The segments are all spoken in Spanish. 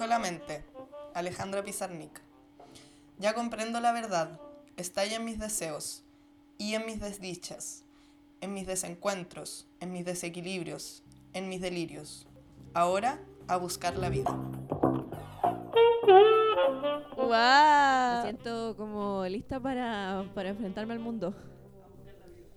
solamente. Alejandra Pizarnik. Ya comprendo la verdad, está ahí en mis deseos y en mis desdichas, en mis desencuentros, en mis desequilibrios, en mis delirios. Ahora a buscar la vida. Me ¡Wow! siento como lista para, para enfrentarme al mundo.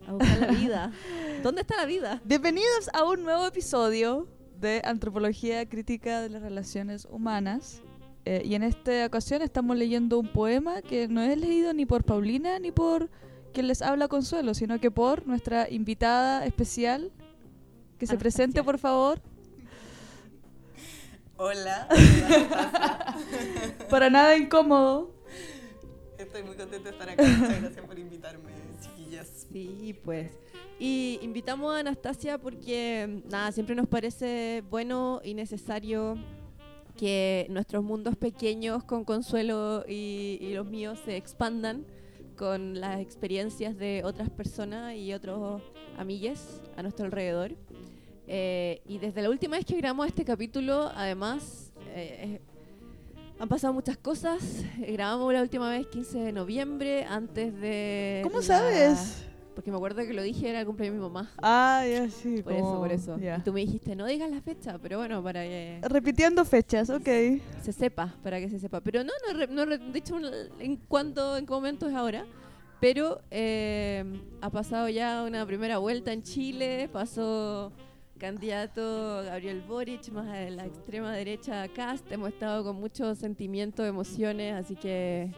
A buscar la vida. ¿Dónde está la vida? Bienvenidos a un nuevo episodio de Antropología Crítica de las Relaciones Humanas. Eh, y en esta ocasión estamos leyendo un poema que no es leído ni por Paulina ni por quien les habla Consuelo, sino que por nuestra invitada especial. Que se Anastasia. presente, por favor. Hola. Para nada incómodo. Estoy muy contenta de estar acá. Muchas gracias por invitarme, chiquillas. Sí, pues. Y invitamos a Anastasia porque, nada, siempre nos parece bueno y necesario que nuestros mundos pequeños con Consuelo y, y los míos se expandan con las experiencias de otras personas y otros amigues a nuestro alrededor. Eh, y desde la última vez que grabamos este capítulo, además, eh, eh, han pasado muchas cosas. Grabamos la última vez 15 de noviembre, antes de... ¿Cómo la- sabes? Porque me acuerdo que lo dije, era el cumpleaños de mi mamá. Ah, ya sí. Por eso, por eso. ya. Y tú me dijiste, no digas la fecha, pero bueno, para que Repitiendo fechas, ok. se sepa, para que se sepa. Pero no, no, no he re- dicho un- en cuánto, en qué momento es ahora. Pero eh, ha pasado ya una primera vuelta en Chile, pasó candidato Gabriel Boric, más a la extrema derecha Cast. Hemos estado con muchos sentimientos, emociones, así que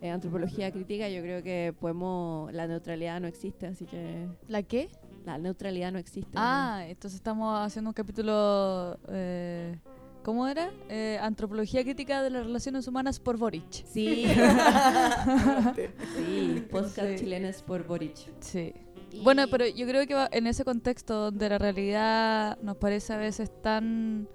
eh, antropología crítica yo creo que podemos, la neutralidad no existe, así que ¿La qué? la neutralidad no existe. Ah, entonces estamos haciendo un capítulo. Eh, ¿Cómo era? Eh, Antropología crítica de las relaciones humanas por Boric. Sí, sí, podcast Sí. chilenes por Boric. Sí. Y- Bueno, pero yo creo que va- en ese contexto donde la realidad nos parece a veces tan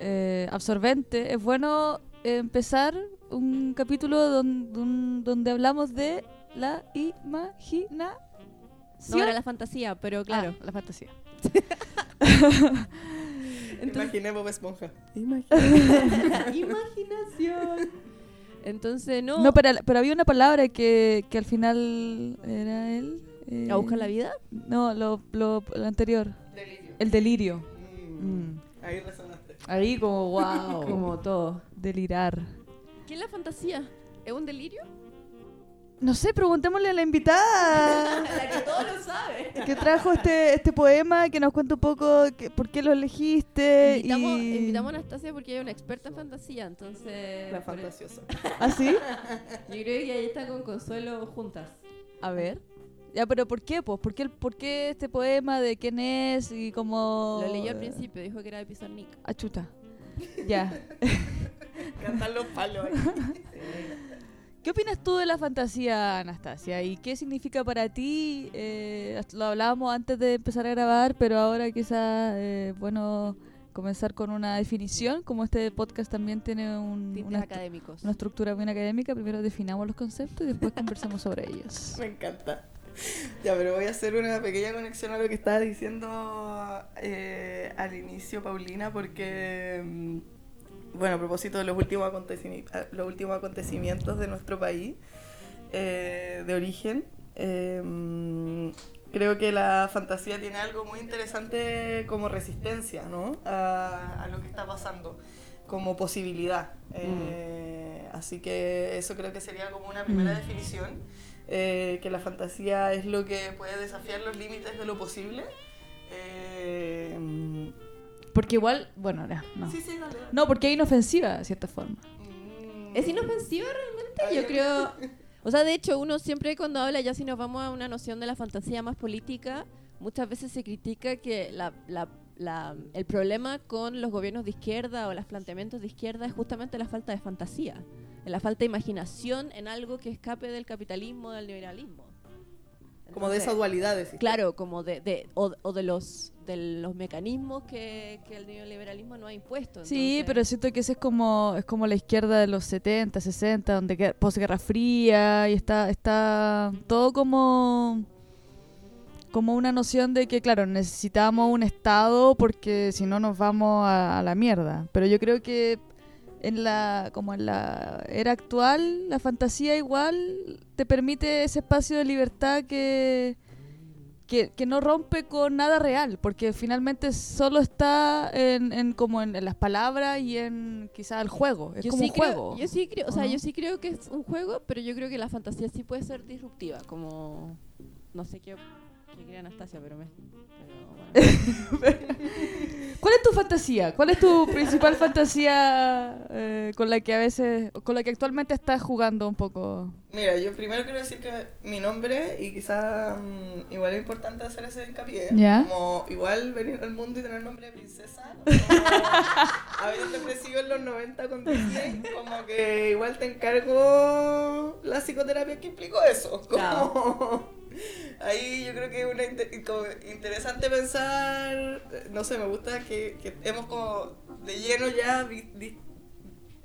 eh, absorbente, es bueno empezar un capítulo don- don- donde hablamos de la imaginación. No era la fantasía, pero claro. Ah, la fantasía. Imaginé Bob Esponja. Imaginación. Entonces, no. No, pero, pero había una palabra que, que al final era él. eh, ¿A buscar la vida? No, lo, lo, lo anterior. Delirio. El delirio. Mm, Mm. Ahí resonaste. Ahí como, wow. Como todo. Delirar. ¿Qué es la fantasía? ¿Es un delirio? No sé, preguntémosle a la invitada La que todo lo sabe. que trajo este, este poema, que nos cuente un poco que- por qué lo elegiste. Invitamos, y... invitamos a Anastasia porque ella es una experta en fantasía, entonces. La fantasiosa. ¿Ah, sí? Yo creo que ahí está con Consuelo juntas. A ver. Ya, pero ¿por qué? Pues? ¿Por qué, ¿Por qué este poema? ¿De quién es? Y cómo... Lo leyó al principio, dijo que era de Pizarnik. Ah, chuta. Ya. Cantan los palos ahí. ¿Qué opinas tú de la fantasía, Anastasia? ¿Y qué significa para ti? Eh, lo hablábamos antes de empezar a grabar, pero ahora quizás eh, bueno comenzar con una definición, como este podcast también tiene un- una, académicos. una estructura bien académica. Primero definamos los conceptos y después conversamos sobre ellos. Me encanta. Ya, pero voy a hacer una pequeña conexión a lo que estaba diciendo eh, al inicio, Paulina, porque, mm, bueno, a propósito de los últimos, ah, los últimos acontecimientos de nuestro país eh, de origen, eh, mm, creo que la fantasía tiene algo muy interesante como resistencia, ¿no? A, a lo que está pasando, como posibilidad. Eh, Así que eso creo que sería como una primera Mm. definición eh, que la fantasía es lo que puede desafiar los límites de lo posible. Eh, Porque igual, bueno, no. No, sí, sí, dale, dale. no porque es inofensiva de cierta forma. Mm. ¿Es inofensiva realmente? Yo creo... O sea, de hecho, uno siempre cuando habla, ya si nos vamos a una noción de la fantasía más política, muchas veces se critica que la, la- la- el problema con los gobiernos de izquierda o los planteamientos de izquierda es justamente la falta de fantasía, la falta de imaginación en algo que escape del capitalismo, del liberalismo. Como de esa dualidad. decís. Claro, como de, de- o, o de los de los mecanismos que, que el neoliberalismo no ha impuesto. Sí, pero siento que ese es como es como la izquierda de los 70, 60, donde posguerra fría y está está todo como como una noción de que claro, necesitamos un estado porque si no nos vamos a, a la mierda. Pero yo creo que en la como en la era actual la fantasía igual te permite ese espacio de libertad que que, que no rompe con nada real porque finalmente solo está en, en como en, en las palabras y en quizás el juego. Es yo como sí un creo, juego. yo sí creo, o sea, yo sí creo que es un juego, pero yo creo que la fantasía sí puede ser disruptiva, como no sé qué, qué cree Anastasia, pero me pero bueno. ¿Cuál es tu fantasía? ¿Cuál es tu principal fantasía eh, con la que a veces, con la que actualmente estás jugando un poco? Mira, yo primero quiero decir que mi nombre, y quizá mm, igual es importante hacer ese hincapié, Ya. como igual venir al mundo y tener nombre de princesa, habiendo crecido en los 90 con Disney, como que igual te encargo la psicoterapia que implicó eso. Como, ahí yo creo que es una como interesante pensar, no sé, me gusta que, que hemos como de lleno ya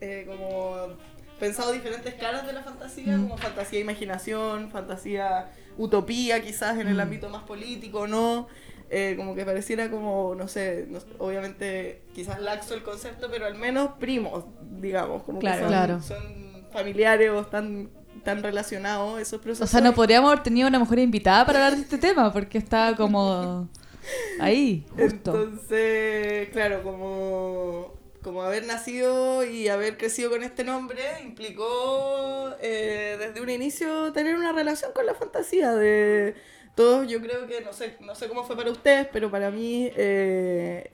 eh, como pensado diferentes caras de la fantasía, Mm. como fantasía imaginación, fantasía utopía quizás en el Mm. ámbito más político, ¿no? Eh, como que pareciera como, no sé, no- obviamente quizás laxo el concepto, pero al menos primos, digamos, como Claro. que son, Claro. son familiares o están tan relacionados esos procesos. O sea, no podríamos haber tenido una mujer invitada para hablar de este tema porque está como ahí, justo. Entonces, claro, como, como haber nacido y haber crecido con este nombre implicó eh, desde un inicio tener una relación con la fantasía de todos. Yo creo que, no sé, no sé cómo fue para ustedes, pero para mí eh,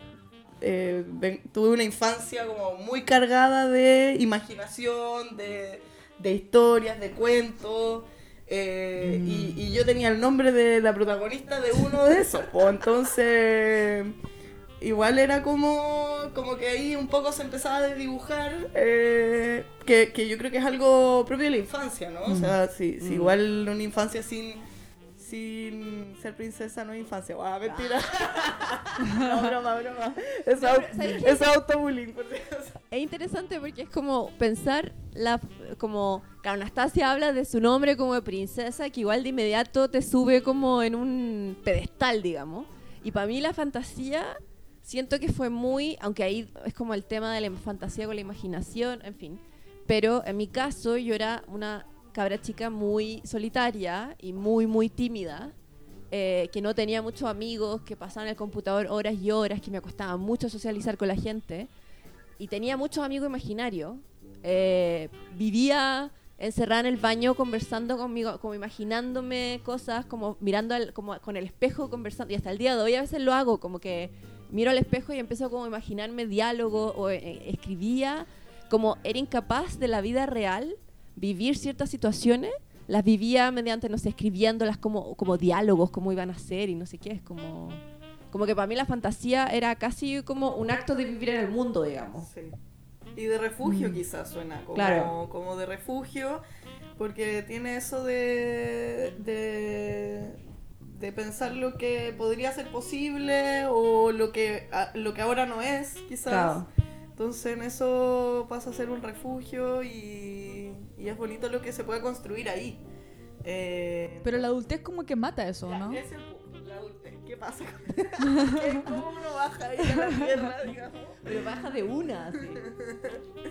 eh, tuve una infancia como muy cargada de imaginación, de, de historias, de cuentos. eh, y, y yo tenía el nombre de la protagonista de uno de esos. po. entonces, igual era como, como que ahí un poco se empezaba a dibujar, eh, que, que yo creo que es algo propio de la infancia, ¿no? O sea, si, si igual una infancia sin, sin ser princesa no es infancia. Ah, mentira. no, broma, broma. Es, es autobullying, por Dios. Es interesante porque es como pensar la como que Anastasia habla de su nombre como de princesa que igual de inmediato te sube como en un pedestal, digamos. Y para mí la fantasía siento que fue muy, aunque ahí es como el tema de la fantasía con la imaginación, en fin. Pero en mi caso yo era una cabra chica muy solitaria y muy, muy tímida. eh, que no tenía muchos amigos, que pasaban en el computador horas y horas, que me costaba mucho socializar con la gente y tenía muchos amigos imaginarios. Eh, vivía encerrada en el baño conversando conmigo, como imaginándome cosas, como mirando al- como con el espejo conversando. Y hasta el día de hoy a veces lo hago, como que miro al espejo y empiezo como a imaginarme diálogo o eh, escribía, como era incapaz de la vida real vivir ciertas situaciones. Las vivía mediante, no sé, escribiéndolas como, como diálogos, cómo iban a ser y no sé qué. Es como, como que para mí la fantasía era casi como un acto de vivir en el mundo, digamos. Sí. Y de refugio Mm. quizás suena, como, Claro. como de refugio, porque tiene eso de, de, de pensar lo que podría ser posible o lo que, a- lo que ahora no es, quizás. Claro. Entonces en eso pasa a ser un refugio y, y es bonito lo que se puede construir ahí. Eh, Pero la adultez como que mata eso, ya, ¿no? es el punto, la adultez. ¿Qué pasa? ¿Qué- ¿Cómo uno baja ahí a la tierra, digamos? Pero baja de una, sí.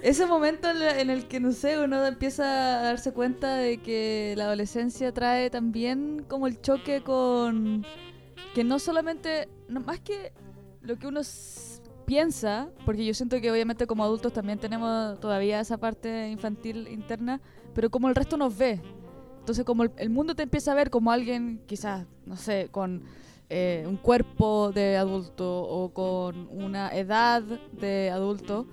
Ese momento en la- en el que, no sé, uno empieza a darse cuenta de que la adolescencia trae también como el choque con que no solamente, no, más que lo que uno piensa, porque yo siento que obviamente como adultos también tenemos todavía esa parte infantil interna, pero como el resto nos ve. Entonces como el, el mundo te empieza a ver como alguien quizás, no sé, con eh, un cuerpo de adulto o con una edad de adulto,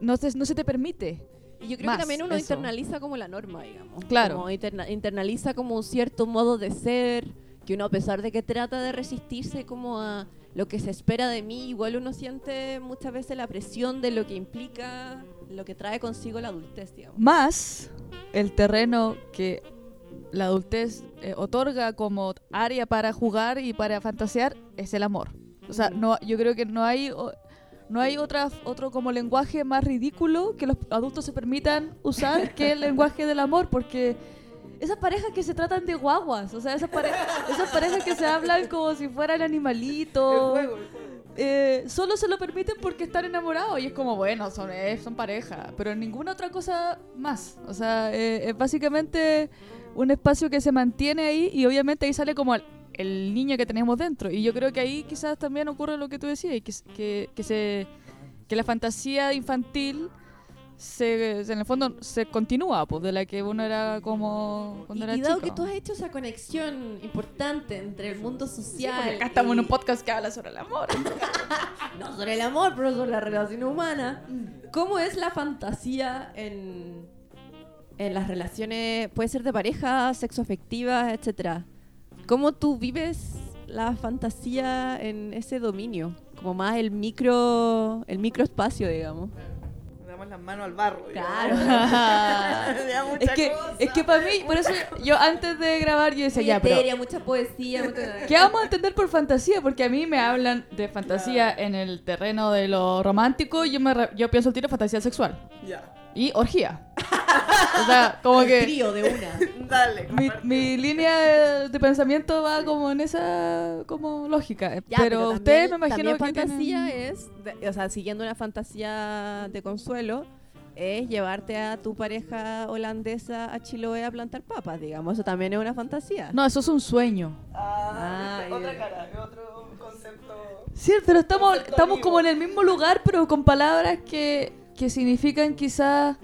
no, se- no se te permite. Y yo creo Más, que también uno eso. internaliza como la norma, digamos. Claro. Como interna- internaliza como un cierto modo de ser, que uno a pesar de que trata de resistirse como a lo que se espera de mí, igual uno siente muchas veces la presión de lo que implica, lo que trae consigo la adultez, digamos. Más el terreno que la adultez eh, otorga como área para jugar y para fantasear es el amor. O sea, no, yo creo que no hay o- no hay otra, otro como lenguaje más ridículo que los adultos se permitan usar que el lenguaje del amor, porque esas parejas que se tratan de guaguas, o sea, esas, pare- esas parejas que se hablan como si fueran El animalitos. juego, el juego. eh, solo se lo permiten porque están enamorados y es como, bueno, son, eh, son pareja, pero ninguna otra cosa más. O sea, eh, es básicamente un espacio que se mantiene ahí y obviamente ahí sale como el, el niño que tenemos dentro. Y yo creo que ahí quizás también ocurre lo que tú decías, que, que, que, se, que la fantasía infantil se, en el fondo se continúa, pues, de la que uno era como cuando y, era y dado chico. que tú has hecho esa conexión importante entre el mundo social. Porque acá estamos en y- un podcast que habla sobre el amor. No sobre el amor, pero sobre la relación humana. ¿Cómo es la fantasía en, en las relaciones, puede ser de pareja, sexoafectivas, etcétera? ¿Cómo tú vives la fantasía en ese dominio? Como más el micro, el microespacio, digamos. Las manos al barro. Claro. Es que, cosa. es que para mí, por eso yo antes de grabar yo decía, ya, pero mucha poesía, mucha... ¿qué vamos a entender por fantasía? Porque a mí me hablan de fantasía en el terreno de lo romántico y yo, me re- yo pienso el tiro fantasía sexual Ya. Y orgía. o sea, como El que trío de una. Dale. mi, línea de, de pensamiento va como en esa como lógica. Ya, pero también- ustedes me imagino que fantasía tienen- es, de- o sea, siguiendo una fantasía de consuelo, es llevarte a tu pareja holandesa a Chiloé a plantar papas, digamos. Eso también es una fantasía. No, eso es un sueño. Ah, Ah, otra cara, otro concepto. Sí, pero estamos, Concepto estamos vivo. como en el mismo lugar, pero con palabras que, que significan quizás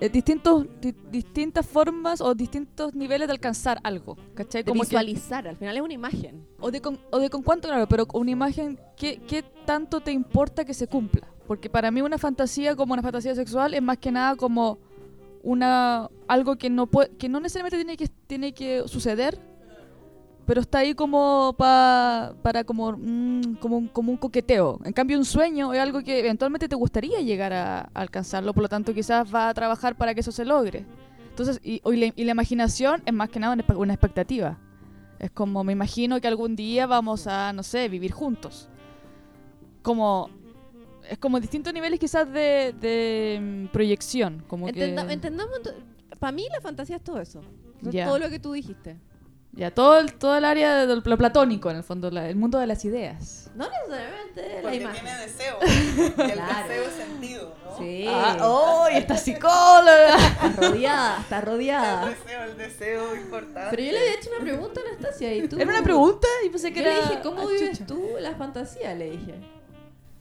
eh, distintos, di- distintas formas o distintos niveles de alcanzar algo. ¿Cachai? De Como que- visualizar, al final es una imagen. o, de con, o de con cuánto, claro, pero una imagen, ¿qué, ¿qué tanto te importa que se cumpla? Porque para mí una fantasía como una fantasía sexual es más que nada como una algo que no puede, que no necesariamente tiene que, tiene que suceder, pero está ahí como pa- para como, mm, como, un, como un coqueteo. En cambio, un sueño es algo que eventualmente te gustaría llegar a, a alcanzarlo, por lo tanto quizás va a trabajar para que eso se logre. Entonces, y, y la, y la imaginación es más que nada una, expectativa. Es como, me imagino que algún día vamos a, no sé, vivir juntos. Como, es como distintos niveles quizás de, de mm, proyección. Como Entenda- que... Entendamos, para mí la fantasía es todo eso. Es Ya. Todo lo que tú dijiste. Ya, todo el, todo el área de lo platónico, en el fondo, la- el mundo de las ideas. No necesariamente la Porque imagen. tiene deseo. Y el Claro. deseo es sentido, ¿no? Sí. Ah, ¡Oh! y esta psicóloga! Está rodeada, está El rodeada. deseo, el deseo importante. Pero yo le había hecho una pregunta a Anastasia y tú... ¿Era una pregunta? Y pensé que Yo le era... dije, ¿cómo Ah, vives chucha. tú la fantasía? Le dije.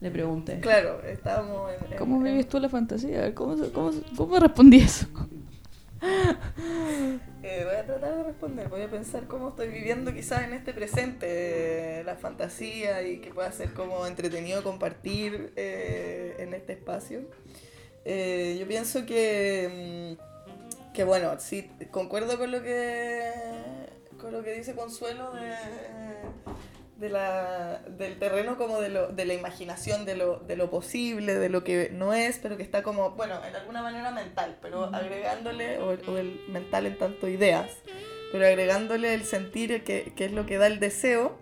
Le pregunté. Claro, estábamos en. en- ¿Cómo en- vives tú la fantasía? A ver, ¿Cómo, se- cómo, se- cómo me respondí eso? Eh, voy a tratar de responder, voy a pensar cómo estoy viviendo quizás en este presente eh, la fantasía y que pueda ser como entretenido compartir eh, en este espacio. Yo pienso que, mm, que bueno, sí, concuerdo con lo que, con lo que dice Consuelo de, de la, del terreno como de, lo, de la imaginación, de lo, de lo posible, de lo que no es, pero que está como, bueno, en alguna manera mental, pero agregándole, o, o el mental en tanto ideas, pero agregándole el sentir que, que es lo que da el deseo.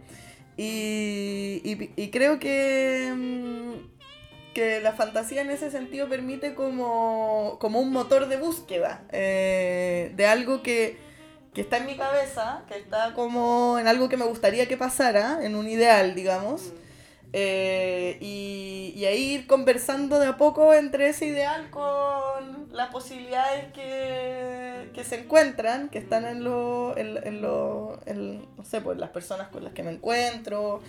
Y, y- y creo que, mm, que la fantasía en ese sentido permite como, como un motor de búsqueda eh, de algo que, que está en mi cabeza, que está como en algo que me gustaría que pasara, en un ideal, digamos. Eh, y, y ahí ir conversando de a poco entre ese ideal con las posibilidades que, que se encuentran, que están en lo, en, en lo, en, no sé, pues las personas con las que me encuentro.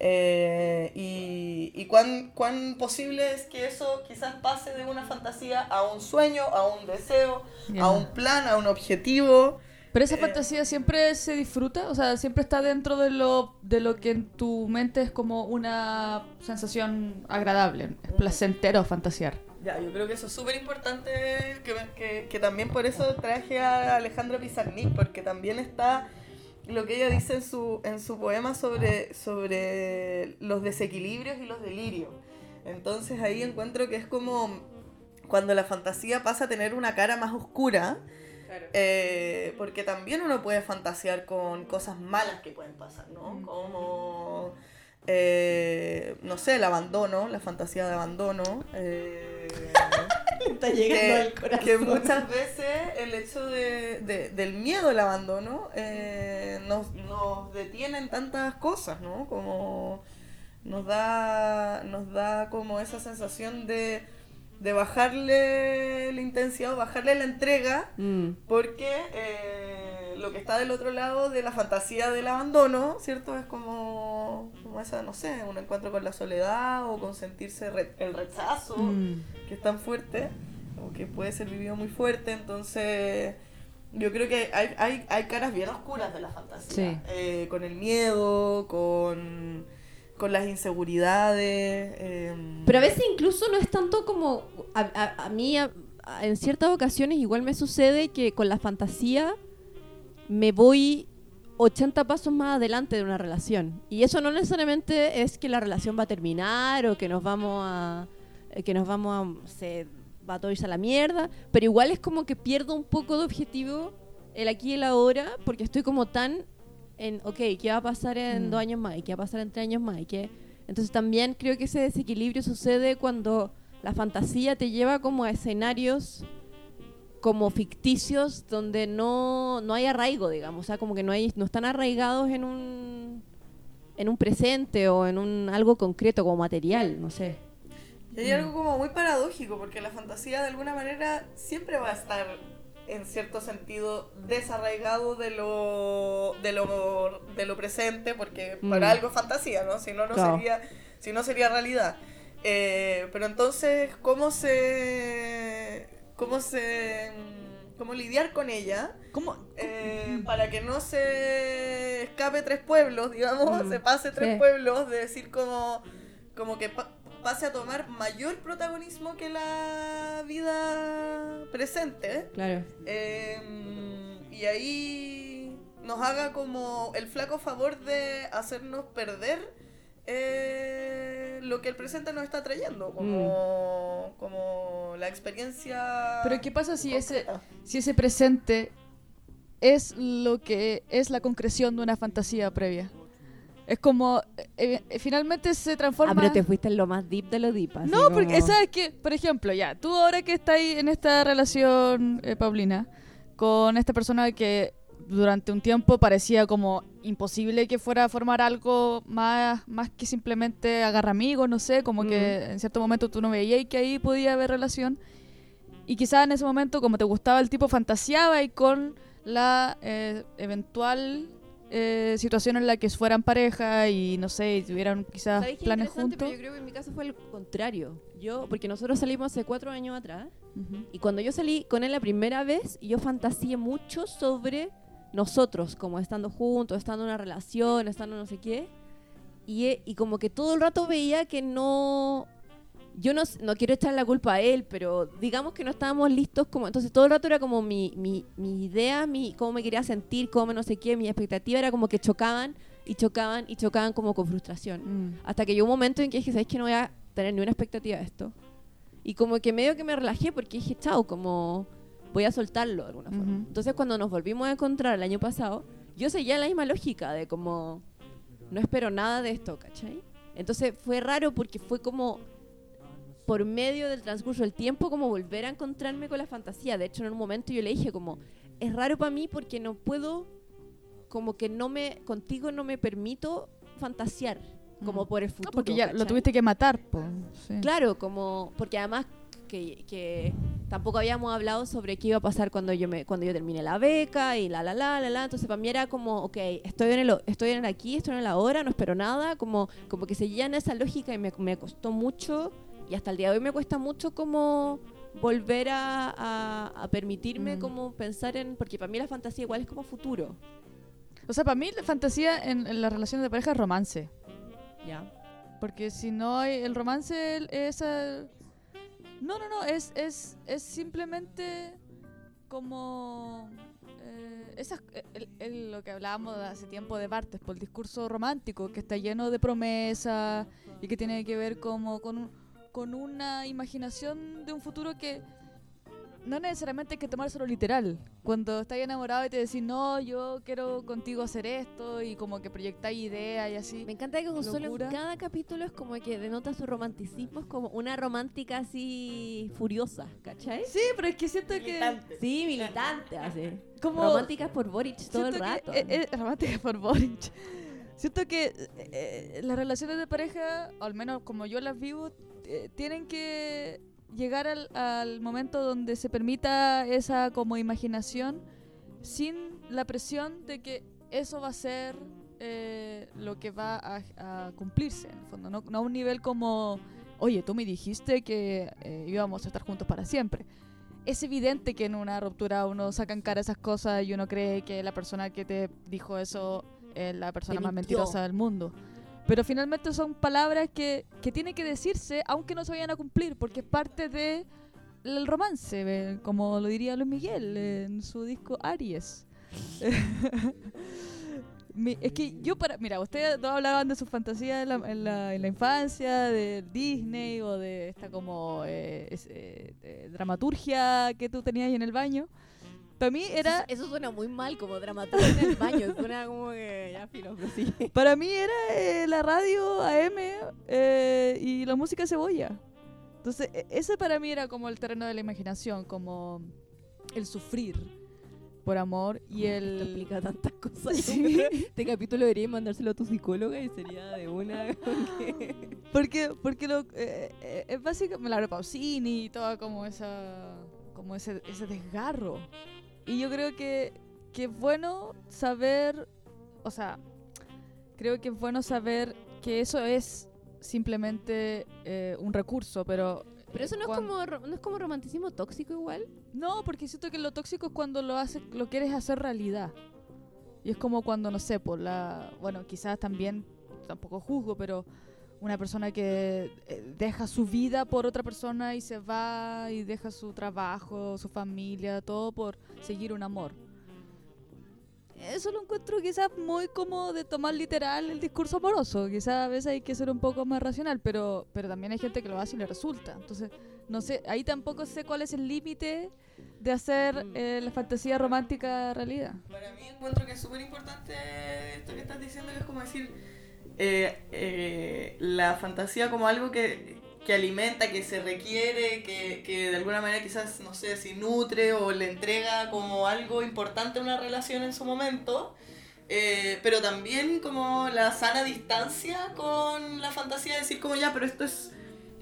eh, y y cuán, cuán posible es que eso quizás pase de una fantasía a un sueño, a un deseo, a un plan, a un objetivo. Pero esa Eh, fantasía siempre se disfruta, o sea, siempre está dentro de lo, de lo que en tu mente es como una sensación agradable, es placentero fantasear. Ya, yo creo que eso es súper importante, que, que, que también por eso traje a Alejandra Pizarnik, porque también está lo que ella dice en su, en su poema sobre, sobre los desequilibrios y los delirios. Entonces ahí encuentro que es como cuando la fantasía pasa a tener una cara más oscura, eh, porque también uno puede fantasear con cosas malas que pueden pasar, ¿no? Como, eh, no sé, el abandono, la fantasía de abandono. eh, Está llegando al que, corazón. que muchas veces el hecho de, de- del miedo al abandono nos, nos detiene en tantas cosas, ¿no? Como nos da, nos da como esa sensación de, de bajarle la intensidad, o bajarle la entrega, Mm. porque eh, lo que está del otro lado de la fantasía del abandono, ¿cierto? Es como, como esa, no sé, un encuentro con la soledad o con sentirse re- el rechazo Mm. que es tan fuerte, o que puede ser vivido muy fuerte, entonces yo creo que hay, hay, hay caras bien oscuras de la fantasía, Sí. Eh, con el miedo, con, con las inseguridades. em, Pero a veces incluso no es tanto como... A, mí en ciertas ocasiones igual me sucede que con la fantasía me voy 80 pasos más adelante de una relación. Y eso no necesariamente es que la relación va a terminar o que nos vamos a... eh, que nos vamos a... se va a todo irse a la mierda. Pero igual es como que pierdo un poco de objetivo el aquí y el ahora porque estoy como tan en, ok, ¿qué va a pasar en Mm. dos años más? ¿Y qué va a pasar en tres años más? ¿Y qué? Entonces también creo que ese desequilibrio sucede cuando la fantasía te lleva como a escenarios como ficticios donde no, no hay arraigo, digamos, o sea, como que no hay no están arraigados en un en un presente o en un algo concreto como material, no sé. Y hay algo como muy paradójico, porque la fantasía de alguna manera siempre va a estar en cierto sentido desarraigado de lo de lo, de lo presente, porque Mm. para algo es fantasía, ¿no? Si no, no Claro. sería, si no sería realidad. Eh, pero entonces, ¿cómo se cómo se cómo lidiar con ella? ¿Cómo? eh, para que no se escape tres pueblos, digamos, Mm, se pase tres sí. pueblos, de decir como, como que pase a tomar mayor protagonismo que la vida presente. Claro. eh, y ahí nos haga como el flaco favor de hacernos perder eh, lo que el presente nos está trayendo, como, como la experiencia. Pero ¿qué pasa si ese, si ese presente es lo que es la concreción de una fantasía previa? Es como, eh, eh, finalmente se transforma... Ah, pero te fuiste en lo más deep de lo deep. así No, porque sabes que, por ejemplo, ya, tú ahora que estás ahí en esta relación, eh, Paulina, con esta persona que durante un tiempo parecía como imposible que fuera a formar algo más, más que simplemente agarrar amigos, no sé, como que en cierto momento tú no veías que ahí podía haber relación. Y quizás en ese momento, como te gustaba el tipo, fantaseaba y con la eh, eventual eh, situación en la que fueran pareja y no sé, y tuvieran quizás ¿Sabéis qué planes interesante? juntos. Pero yo creo que en mi caso fue el contrario. Yo, porque nosotros salimos hace cuatro años atrás Ujú. y cuando yo salí con él la primera vez, yo fantaseé mucho sobre nosotros, como estando juntos, estando en una relación, estando no sé qué. Y, eh, y como que todo el rato veía que no... Yo no, no quiero echar la culpa a él, pero digamos que no estábamos listos como... Entonces todo el rato era como mi, mi, mi idea, mi, cómo me quería sentir, cómo no sé qué, mi expectativa era como que chocaban y chocaban y chocaban como con frustración. Mm. Hasta que llegó un momento en que dije, ¿sabes que no voy a tener ni una expectativa de esto? Y como que medio que me relajé porque dije, chao, como voy a soltarlo de alguna forma. Entonces cuando nos volvimos a encontrar el año pasado, yo seguía la misma lógica de como, no espero nada de esto, ¿cachai? Entonces fue raro porque fue como por medio del transcurso del tiempo como volver a encontrarme con la fantasía. De hecho, en un momento yo le dije como, es raro para mí porque no puedo, como que no me, contigo no me permito fantasear, como Mm. por el No, futuro. porque ya lo tuviste que matar, po. Sí. Claro, como, porque además que, que tampoco habíamos hablado sobre qué iba a pasar cuando yo me cuando yo termine la beca y la la la la la entonces para mí era como ok estoy en el estoy en el aquí estoy en el ahora no espero nada como como que seguía en esa lógica y me, me costó mucho y hasta el día de hoy me cuesta mucho como volver a, a- a permitirme Mm. como pensar en porque para mí la fantasía igual es como futuro O sea, para mí la fantasía en, en las relaciones de pareja es romance. ya Porque si no hay el romance, es... el- No, no, no, es, es, es simplemente como... eh, esas- el- el- lo que hablábamos hace tiempo de Bartes, por el discurso romántico, que está lleno de promesas y que tiene que ver como con, un- con una imaginación de un futuro que no necesariamente hay que tomárselo literal. Cuando estás enamorado y te decís, no, yo quiero contigo hacer esto y como que proyectáis ideas y así. Me encanta que Consuelo en cada capítulo es como que denota su romanticismo, es como una romántica así furiosa, ¿cachai? Sí, pero es que siento que... Militante. Sí, militante, así. Como- Románticas por Boric todo el que rato. es- es romántica por Boric. Siento que eh, eh, las relaciones de pareja, o al menos como yo las vivo, eh, tienen que llegar al, al momento donde se permita esa como imaginación sin la presión de que eso va a ser eh, lo que va a, a cumplirse, en el fondo. No, no a un nivel como, oye, tú me dijiste que eh, íbamos a estar juntos para siempre. Es evidente que en una ruptura uno saca en cara esas cosas y uno cree que la persona que te dijo eso es la persona más mentirosa del mundo. Pero finalmente son palabras que, que tienen que decirse aunque no se vayan a cumplir, porque es parte de el romance, eh, como lo diría Luis Miguel en su disco Aries. Mi- es que yo para... Mira, ustedes dos hablaban de sus fantasías en la, en la- en la infancia, de Disney o de esta como eh, es- eh, eh, dramaturgia que tú tenías ahí en el baño. Para mí era... Eso, eso suena muy mal como dramaturgia en el baño. Suena como que ya filo, pero sí. Para mí era eh, la radio AM eh, y la música cebolla. Entonces, e- ese para mí era como el terreno de la imaginación, como el sufrir por amor y el... explica tantas cosas. Sí. Este capítulo debería mandárselo a tu psicóloga y sería de una. que- Porque, porque lo, eh, eh, es básicamente Laura Pausini y toda como esa como ese, ese desgarro. Y yo creo que, que es bueno saber, o sea, creo que es bueno saber que eso es simplemente eh, un recurso, pero... Pero eso no es, como, no es como romanticismo tóxico igual. No, porque siento que lo tóxico es cuando lo haces, lo quieres hacer realidad. Y es como cuando, no sé, por la. Bueno, quizás también, tampoco juzgo, pero una persona que eh, deja su vida por otra persona y se va y deja su trabajo, su familia, todo por seguir un amor. Eso lo encuentro quizás muy como de tomar literal el discurso amoroso. Quizás a veces hay que ser un poco más racional, pero, pero también hay gente que lo hace y le resulta. Entonces, no sé, ahí tampoco sé cuál es el límite de hacer eh, la fantasía romántica realidad. Para mí encuentro que es súper importante esto que estás diciendo, que es como decir eh, eh, la fantasía como algo que, que alimenta, que se requiere, que, que de alguna manera quizás, no sé, si nutre o le entrega como algo importante a una relación en su momento. eh, pero también como la sana distancia con la fantasía de decir como ya, pero esto es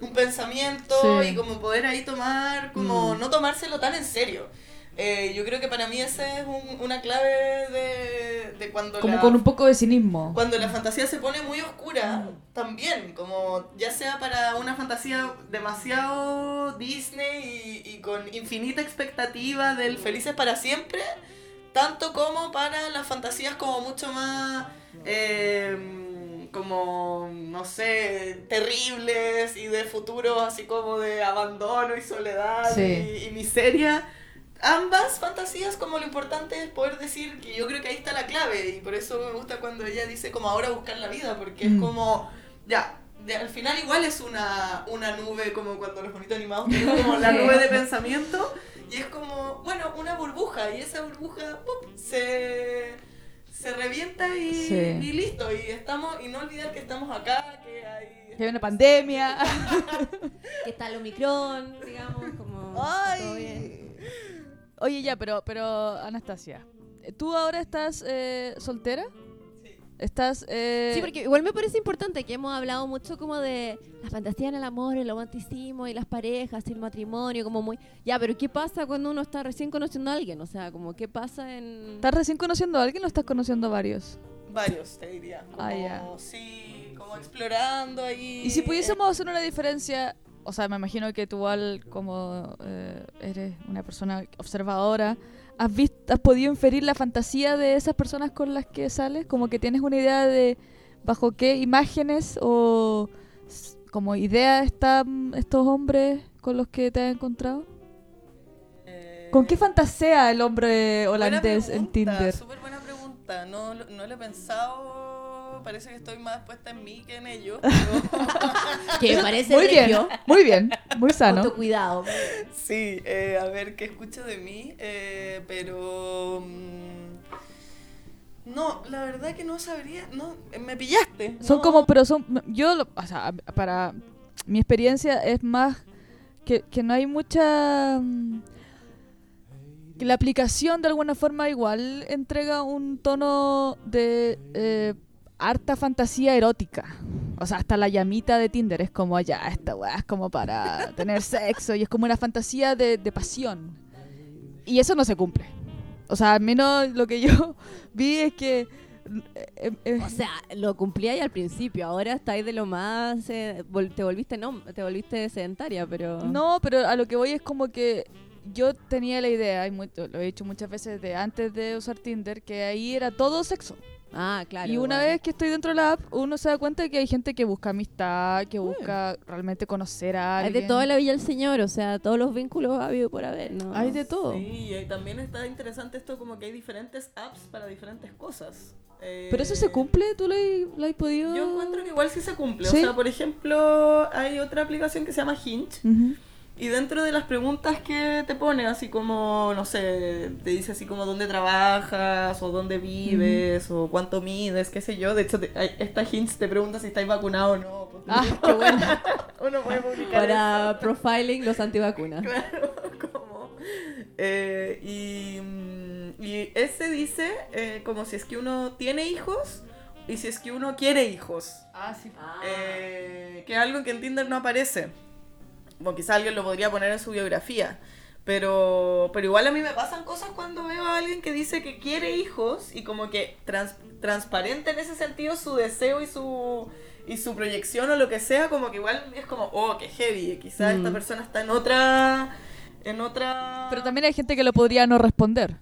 un pensamiento Sí. y como poder ahí tomar, como Mm. no tomárselo tan en serio. Eh, yo creo que para mí esa es un- una clave de, de cuando Como la, con un poco de cinismo. cuando la fantasía se pone muy oscura, también, como ya sea para una fantasía demasiado Disney y, y con infinita expectativa del felices para siempre, tanto como para las fantasías como mucho más, eh, como, no sé, terribles y de futuros así como de abandono y soledad Sí. y, y miseria ambas fantasías como lo importante es poder decir que yo creo que ahí está la clave y por eso me gusta cuando ella dice como ahora buscar la vida porque Mm. es como ya de- al final igual es una, una nube como cuando los bonitos animados tienen como la nube de pensamiento y es como bueno una burbuja y esa burbuja se se revienta y, Sí. y listo y estamos y no olvidar que estamos acá que hay Que hay una pandemia. Que está el Omicron, digamos, como. todo bien. Oye, ya, pero, pero Anastasia, ¿tú ahora estás eh, soltera? Sí. ¿Estás...? eh, Sí, porque igual me parece importante que hemos hablado mucho como de la fantasía en el amor, el romanticismo y las parejas y el matrimonio, como muy... Ya, pero ¿qué pasa cuando uno está recién conociendo a alguien? O sea, como ¿qué pasa en... ¿Estás recién conociendo a alguien o estás conociendo a varios? varios te diría como Ah, ya. sí como explorando ahí Y si pudiésemos hacer una diferencia, o sea, me imagino que tú igual como eh, eres una persona observadora, ¿has, visto, ¿has podido inferir la fantasía de esas personas con las que sales? Como que tienes una idea de bajo qué imágenes o como idea están estos hombres con los que te has encontrado? Eh, ¿Con qué fantasea el hombre buena holandés en Tinder? Súper buena pregunta. No, no lo he pensado. Parece que estoy más puesta en mí que en ellos. pero- Que me parece Muy bien, regio. muy bien, muy sano. Autocuidado. sí, eh, a ver qué escucho de mí. eh, pero. mm, no, la verdad que no sabría. No, me pillaste. Son no. como, pero son, yo, o sea, para mi experiencia es más que, que no hay mucha... mm, Que la aplicación de alguna forma igual entrega un tono de eh, harta fantasía erótica. O sea, hasta la llamita de Tinder es como, ya, esta weá es como para tener sexo y es como una fantasía de, de pasión. Y eso no se cumple. O sea, al menos lo que yo vi es que... eh, eh, O sea, lo cumplí ahí al principio, ahora estáis de lo más... eh, vol- te volviste no, te volviste sedentaria, pero... No, pero a lo que voy es como que yo tenía la idea, y mu- lo he dicho muchas veces de antes de usar Tinder, que ahí era todo sexo. Ah, claro. y una vez que estoy dentro de la app, uno se da cuenta de que hay gente que busca amistad, que busca realmente conocer a Hay alguien. de todo en la Villa del Señor, o sea, todos los vínculos ha habido por haber, ¿no? Hay de todo. Sí, y también está interesante esto como que hay diferentes apps para diferentes cosas. Eh, Pero eso se cumple, tú lo has, lo has podido... Yo encuentro que igual sí se cumple. ¿Sí? O sea, por ejemplo, hay otra aplicación que se llama Hinge. Ujú. Y dentro de las preguntas que te pone, así como, no sé, te dice así como dónde trabajas, o dónde vives, o cuánto mides, qué sé yo. De hecho, te- esta Hinge te pregunta si estáis vacunado o no. pues, Ah, qué bueno. Uno puede publicar Para profiling los antivacunas. Claro, como. eh, y, mm, y ese dice eh, como si es que uno tiene hijos y si es que uno quiere hijos. Ah, sí. Eh, que es algo que en Tinder no aparece. Bueno, quizá alguien lo podría poner en su biografía. Pero, pero igual a mí me pasan cosas cuando veo a alguien que dice que quiere hijos y como que trans- transparente en ese sentido su deseo y su, y su proyección o lo que sea, como que igual es como, oh, qué heavy, quizá esta Mm. persona está en otra... En otra... Pero también hay gente que lo podría no responder.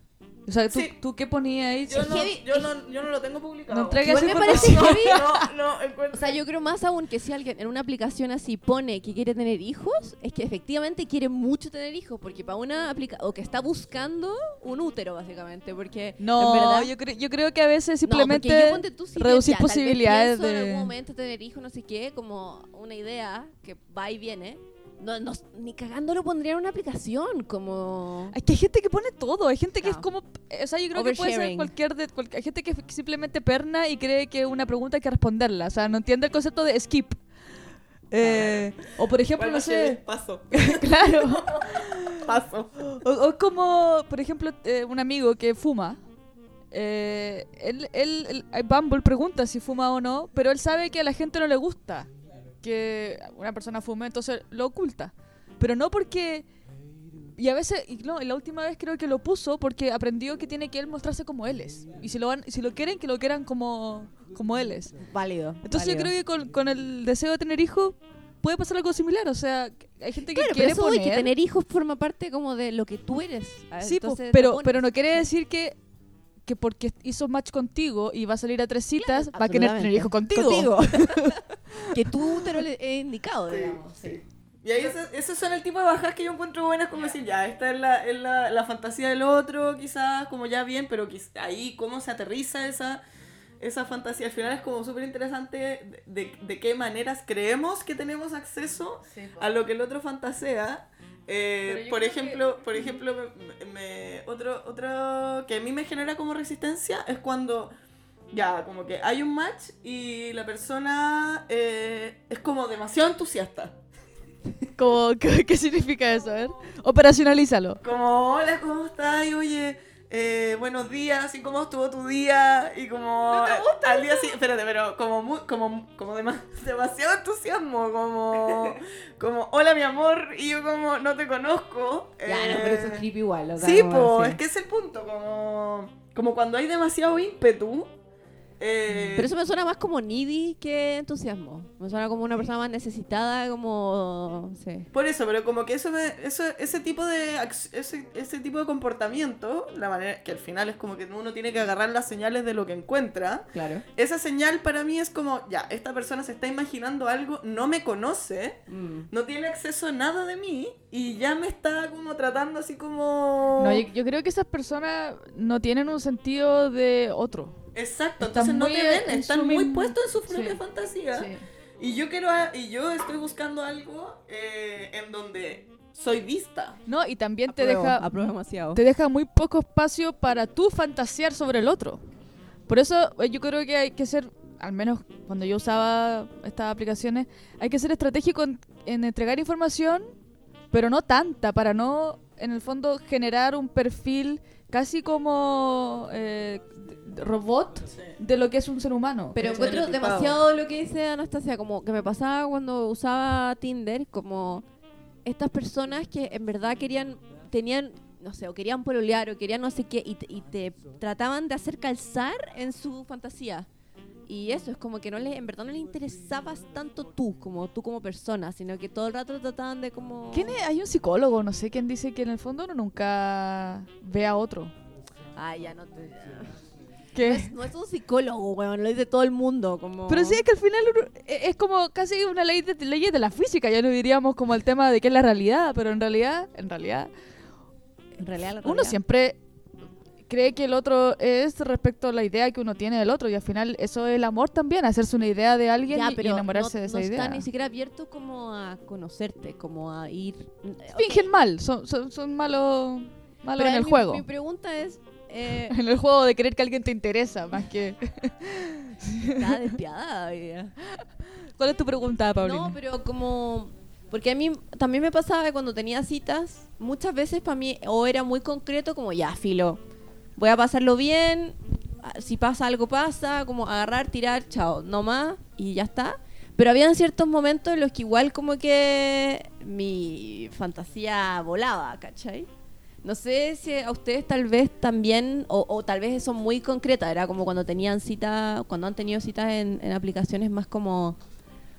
O sea, ¿tú, Sí. ¿tú qué ponías ahí? Yo no, yo, no, yo no lo tengo publicado. No entregues me parece heavy. No, no, encuentro- O sea, yo creo más aún que si alguien en una aplicación así pone que quiere tener hijos, es que efectivamente quiere mucho tener hijos, porque para una aplicación, o que está buscando un útero, básicamente, porque No, en verdad... yo, creo yo creo que a veces No, porque simplemente yo, ponte tú, si reducir ya, tal vez posibilidades pienso en de... algún momento tener hijos, no sé qué, como una idea que va y viene. No, no, ni cagando lo pondría en una aplicación, como... Es que hay gente que pone todo, hay gente que es Claro. como, eh, o sea, yo creo que puede ser cualquier de, cual- hay gente que simplemente perna y cree que una pregunta hay que responderla, o sea, no entiende el concepto de skip. Eh, o por ejemplo, Bueno, no sé, Paso, claro, paso. o, o es como, por ejemplo, eh, un amigo que fuma. Eh, él, él, él- Bumble pregunta si fuma o no, pero él sabe que a la gente no le gusta que una persona fume, entonces lo oculta. Pero no porque... Y a veces, y no, la última vez creo que lo puso porque aprendió que tiene que él mostrarse como él es. Y si lo, van, si lo quieren, que lo quieran como, como él es. Válido. Entonces yo creo que con, con el deseo de tener hijos puede pasar algo similar. O sea, hay gente que Claro, pero quiere eso de poner... que tener hijos forma parte como de lo que tú eres. Sí, lo pero, pero no quiere decir que, que porque hizo match contigo y va a salir a tres citas, va a querer tener hijos contigo. que tú te lo he indicado, Sí, digamos. sí. Y ahí ese- esos son el tipo de bajas que yo encuentro buenas, como decir, ya, esta es la, es la, la fantasía del otro, quizás, como ya bien, pero ahí cómo se aterriza esa, esa fantasía. Al final es como súper interesante de, de, de qué maneras creemos que tenemos acceso a lo que el otro fantasea. Eh, por ejemplo, por ejemplo, me, me- otro, otro que a mí me genera como resistencia es cuando ya, como que hay un match y la persona eh, es como demasiado entusiasta. Como, ¿qué, qué significa eso? A ver, operacionalízalo. Como, hola, ¿cómo estás? Y oye, eh, buenos días, ¿y cómo estuvo tu día? Y como, eh, al día siguiente, espérate, pero como, muy, como, como dema- demasiado entusiasmo, como, como, hola, mi amor, y yo como, no te conozco. Ya, no, pero eso eh, es creepy igual. o sea, Sí, así. es que es el punto, como, como cuando hay demasiado ímpetu. Eh, Pero eso me suena más como needy que entusiasmo. Me suena como una persona más necesitada, como... Sí. Por eso, pero como que eso, me- eso ese tipo de ac- ese, ese tipo de comportamiento, la manera que al final es como que uno tiene que agarrar las señales de lo que encuentra. Claro. Esa señal para mí es como, ya, esta persona se está imaginando algo, no me conoce, Mm. no tiene acceso a nada de mí y ya me está como tratando así como No, yo, yo creo que esas personas no tienen un sentido de otro. Exacto, Están entonces no te ven, en están su muy mismo- puestos en su Sí. propia fantasía. Sí. Y yo quiero a- y yo estoy buscando algo eh, en donde soy vista. No, y también te deja, apruebo demasiado. te deja muy poco espacio para tú fantasear sobre el otro. Por eso eh, yo creo que hay que ser, al menos cuando yo usaba estas aplicaciones, hay que ser estratégico en, en entregar información, pero no tanta, para no, en el fondo, generar un perfil casi como eh, robot Sí. de lo que es un ser humano. Pero encuentro demasiado lo que dice Anastasia, como que me pasaba cuando usaba Tinder, como estas personas que en verdad querían, tenían, no sé, o querían pololear o querían no sé qué, y te, y te trataban de hacer calzar en su fantasía. Y eso es como que no les, en verdad no les interesabas tanto tú, como tú como persona, sino que todo el rato trataban de como... ¿Quién es? Hay un psicólogo, no sé, quién dice que en el fondo uno nunca ve a otro. Ay, ya no te... ya. ¿Qué? No es, no es un psicólogo, weón, lo dice todo el mundo, como... Pero sí, es que al final e- es como casi una ley de leyes de la física, ya no diríamos como el tema de qué es la realidad, pero en realidad, en realidad, En realidad, la uno siempre cree que el otro es respecto a la idea que uno tiene del otro y al final eso es el amor también, hacerse una idea de alguien Ya, y- enamorarse no, de esa no idea. está ni siquiera abierto como a conocerte, como a ir... Fingen mal, son, son, son malos, malos en el mi, juego. Mi pregunta es... Eh, En el juego de creer que alguien te interesa más que... está despiadada. ¿Cuál es tu pregunta, Paulina? No, pero como... Porque a mí también me pasaba que cuando tenía citas, muchas veces para mí o era muy concreto como ya, filo, voy a pasarlo bien, ah, si pasa algo pasa, como agarrar, tirar, chao, no más y ya está. Pero habían ciertos momentos en los que igual como que mi fantasía volaba, ¿cachai? No sé si a ustedes tal vez también, o, o tal vez son muy concretas, era como cuando tenían citas, cuando han tenido citas en, en aplicaciones más como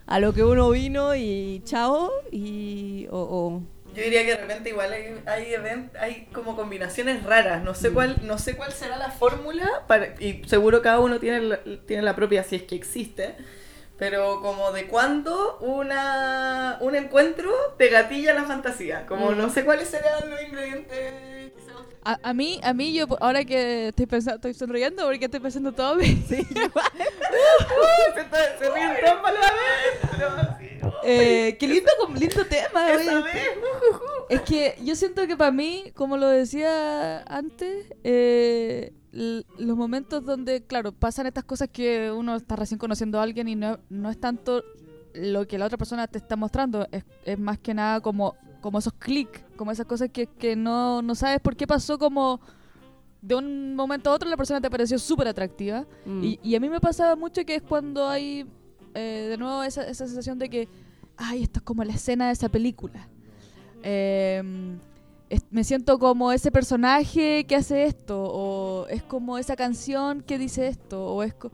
a lo que uno vino y chao, y o, o- Yo diría que de repente igual hay, hay, event- hay como combinaciones raras. No sé cuál, no sé cuál será la fórmula para, y seguro cada uno tiene la, tiene la propia si es que existe. Pero como de cuándo una, un encuentro te gatilla la fantasía. Como Mm. no sé cuáles serán los ingredientes. A, a mí, a mí yo ahora que estoy pensando, estoy sonriendo porque estoy pensando todo bien. se, está- se ríen todos para la vez. sí, oh, Eh, qué lindo, tema. ujujú. Es que yo siento que para mí, como lo decía antes, eh, los momentos donde, claro, pasan estas cosas que uno está recién conociendo a alguien y no, no es tanto lo que la otra persona te está mostrando, es, es más que nada como, como esos clics, como esas cosas que, que no, no sabes por qué pasó como de un momento a otro la persona te pareció súper atractiva. Mm. Y, y a mí me pasaba mucho que es cuando hay eh, de nuevo esa, esa sensación de que, ay, esto es como la escena de esa película. Eh, es- me siento como ese personaje que hace esto, o es como esa canción que dice esto, o es, co-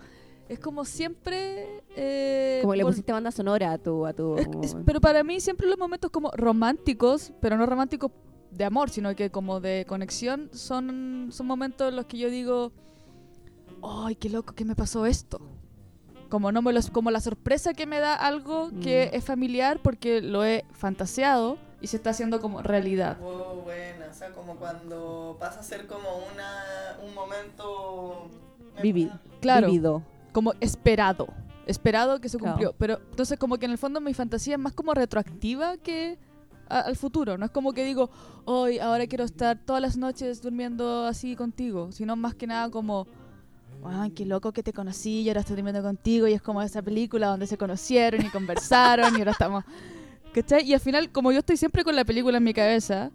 es como siempre... eh, como le pusiste banda sonora a tu... A tu es- es- pero para mí siempre los momentos como románticos, pero no románticos de amor, sino que como de conexión, son, son momentos en los que yo digo, ¡ay, qué loco que me pasó esto! Como, no me los, como la sorpresa que me da algo que Mm. es familiar porque lo he fantaseado y se está haciendo como realidad. Wow, buena. O sea, como cuando pasa a ser como una, un momento... Vivid. Claro, Vivido. Como esperado. Esperado que se Claro. cumplió. Pero entonces como que en el fondo mi fantasía es más como retroactiva que a- al futuro. No es como que digo, hoy, ahora quiero estar todas las noches durmiendo así contigo. Sino más que nada como, ay, qué loco que te conocí y ahora estoy durmiendo contigo. Y es como esa película donde se conocieron y conversaron y ahora estamos... ¿Cachai? Y al final, como yo estoy siempre con la película en mi cabeza,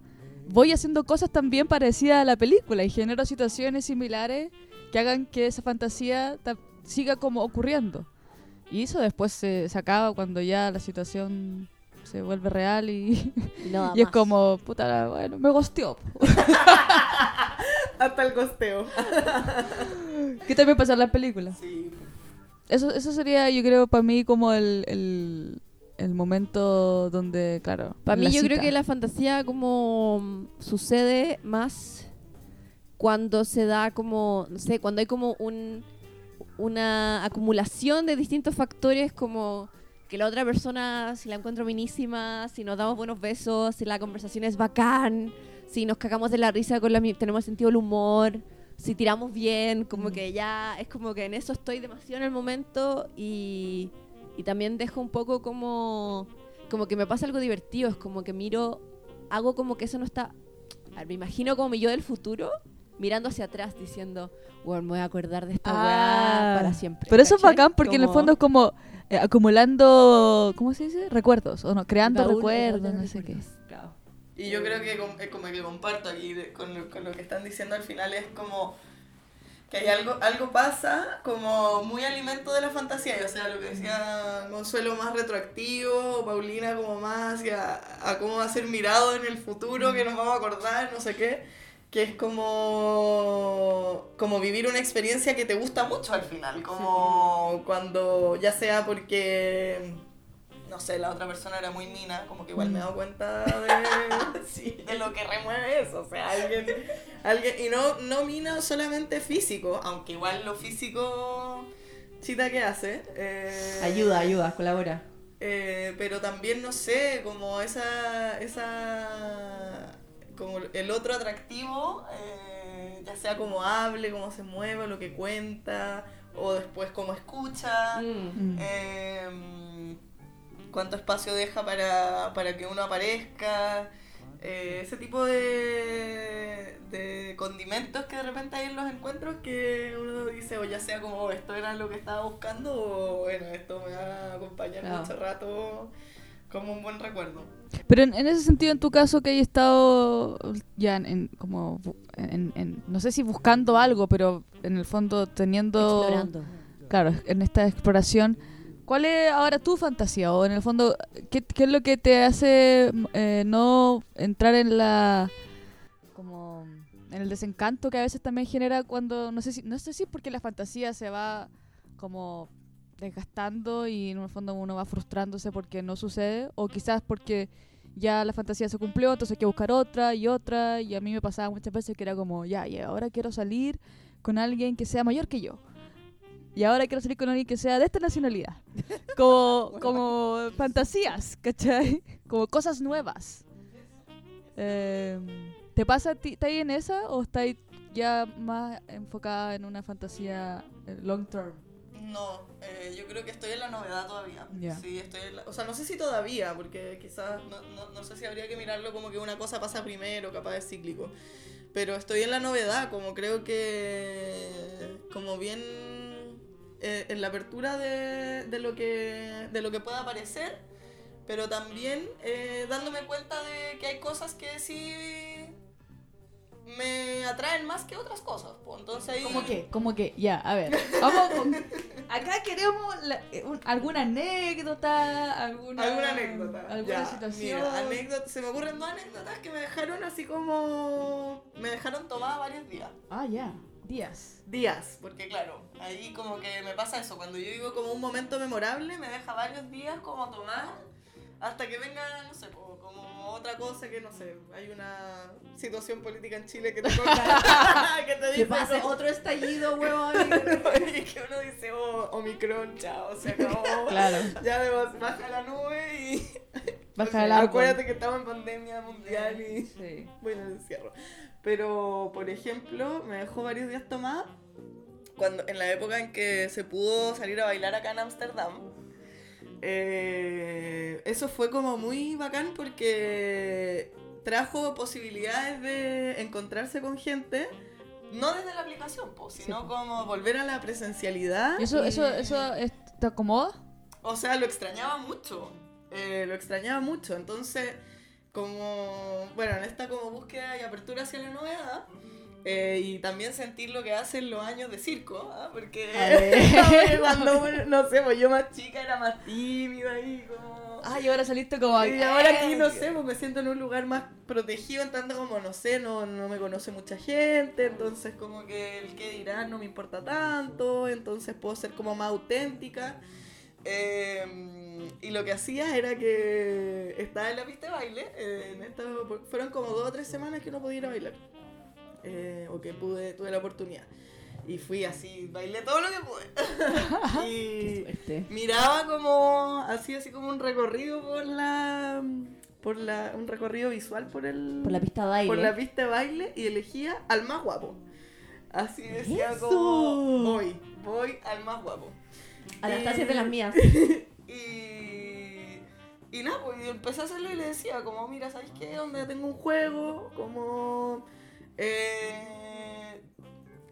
voy haciendo cosas también parecidas a la película y genero situaciones similares que hagan que esa fantasía ta- siga como ocurriendo. Y eso después se, se acaba cuando ya la situación se vuelve real y, Y, no da y es como, puta, bueno, me gosteó. Hasta el costeo. ¿Qué también pasa en las películas? Sí. Eso, eso sería, yo creo, para mí como el, el, el momento donde, claro. Para mí yo creo que la fantasía como sucede más cuando se da como, no sé, cuando hay como un, una acumulación de distintos factores como que la otra persona, si la encuentro minísima, si nos damos buenos besos, si la conversación es bacán, si nos cagamos de la risa, con la, tenemos sentido del humor, si tiramos bien, como Mm. que ya es como que en eso estoy demasiado en el momento y, y también dejo un poco como como que me pasa algo divertido, es como que miro, hago como que eso no está, a ver, me imagino como mi yo del futuro mirando hacia atrás diciendo, bueno, me voy a acordar de esta Ah, weá para siempre. Pero eso es bacán porque en el fondo es como eh, acumulando, ¿cómo se dice? Recuerdos, o no, creando baúl- recuerdos, no sé qué. claro. Y yo creo que eh, como que comparto aquí de- con, lo, con lo que están diciendo al final es como que hay algo, algo pasa como muy alimento de la fantasía, o sea, lo que decía Consuelo más retroactivo, Paulina como más hacia a cómo va a ser mirado en el futuro, que nos vamos a acordar, no sé qué, que es como, como vivir una experiencia que te gusta mucho al final, como cuando ya sea porque no sé, la otra persona era muy mina, como que igual me he dado cuenta de, de lo que remueve eso. O sea, alguien, alguien y no, no mina solamente físico, aunque igual lo físico, chita que hace. eh, Ayuda, ayuda, colabora. eh, pero también, no sé, como esa, esa, como el otro atractivo, eh, ya sea como hable, cómo se mueve, lo que cuenta, o después cómo escucha. Mm. Em, cuánto espacio deja para, para que uno aparezca, eh, ese tipo de, de condimentos que de repente hay en los encuentros que uno dice, o ya sea como esto era lo que estaba buscando, o bueno, esto me va a acompañar Claro. mucho rato como un buen recuerdo. Pero en, en ese sentido, en tu caso, que hay estado ya en, en- como, en, en- no sé si buscando algo, pero en el fondo teniendo, Explorando. claro, en esta exploración, ¿cuál es ahora tu fantasía? O en el fondo, ¿qué, qué es lo que te hace mm, eh, no entrar en la, como, en el desencanto que a veces también genera cuando, no sé si, no sé si es porque la fantasía se va como desgastando y en el fondo uno va frustrándose porque no sucede o quizás porque ya la fantasía se cumplió, entonces hay que buscar otra y otra y a mí me pasaba muchas veces que era como, ya, y ahora quiero salir con alguien que sea mayor que yo. Y ahora quiero salir con alguien que sea de esta nacionalidad. Como, como fantasías, ¿cachai? Como cosas nuevas. Eh, ¿Te pasa a ti, está ahí en esa o está ahí ya más enfocada en una fantasía eh, long term? No, eh, yo creo que estoy en la novedad todavía. Sí, estoy en la- o sea, no sé si todavía, porque quizás, no, no, no sé si habría que mirarlo como que una cosa pasa primero, capaz es cíclico. Pero estoy en la novedad, como creo que, como bien eh, en la apertura de, de lo que, de lo que pueda aparecer, pero también eh, dándome cuenta de que hay cosas que sí me atraen más que otras cosas. pues, Entonces ahí... ¿Cómo que? ¿Cómo que? Ya, a ver. Vamos con- Acá queremos la- eh, un- alguna anécdota, alguna, ¿Alguna anécdota? alguna Ya, situación. Mira, anécdota, se me ocurren dos anécdotas que me dejaron así como. Me dejaron tomada varios días. Ah, ya. Días. Días, porque claro, ahí como que me pasa eso. Cuando yo digo como un momento memorable, me deja varios días como tomar hasta que venga, no sé, como, como otra cosa que no sé. Hay una situación política en Chile que te, que te dice. Que pase como- otro estallido, huevón. y que uno dice, oh, Omicron, chao, se acabó. Claro. Ya vas- baja la nube y. Baja el. Acuérdate que estamos en pandemia mundial y. Sí. Bueno, encierro. Pero, por ejemplo, me dejó varios días tomada cuando, en la época en que se pudo salir a bailar acá en Ámsterdam. Eh, eso fue como muy bacán porque trajo posibilidades de encontrarse con gente. No desde la aplicación, po, sino po. como volver a la presencialidad. ¿Y eso, y- eso, eso es- te acomoda? o sea, lo extrañaba mucho. Eh, lo extrañaba mucho. Entonces, como, bueno, en esta como búsqueda y apertura hacia la novedad, eh, y también sentir lo que hacen los años de circo, ¿ah? porque cuando, no sé, pues yo más chica era más tímida y como... Ah, y ahora saliste como Y ahora aquí, no sé, pues me siento en un lugar más protegido, en tanto como, no sé, no, no me conoce mucha gente, entonces como que el que dirán no me importa tanto, entonces puedo ser como más auténtica. Eh, y lo que hacía era que estaba en la pista de baile, eh, en esta- fueron como dos o tres semanas que no podía ir a bailar, eh, o que pude, tuve la oportunidad. Y fui así, bailé todo lo que pude. y, miraba como así así como un recorrido por la por la un recorrido visual por el Por la pista de baile. por la pista de baile y elegía al más guapo así decía ¡Eso! como voy voy al más guapo Anastasia es de las mías. y y nada pues empecé a hacerlo y le decía como mira sabes qué donde tengo un juego como eh,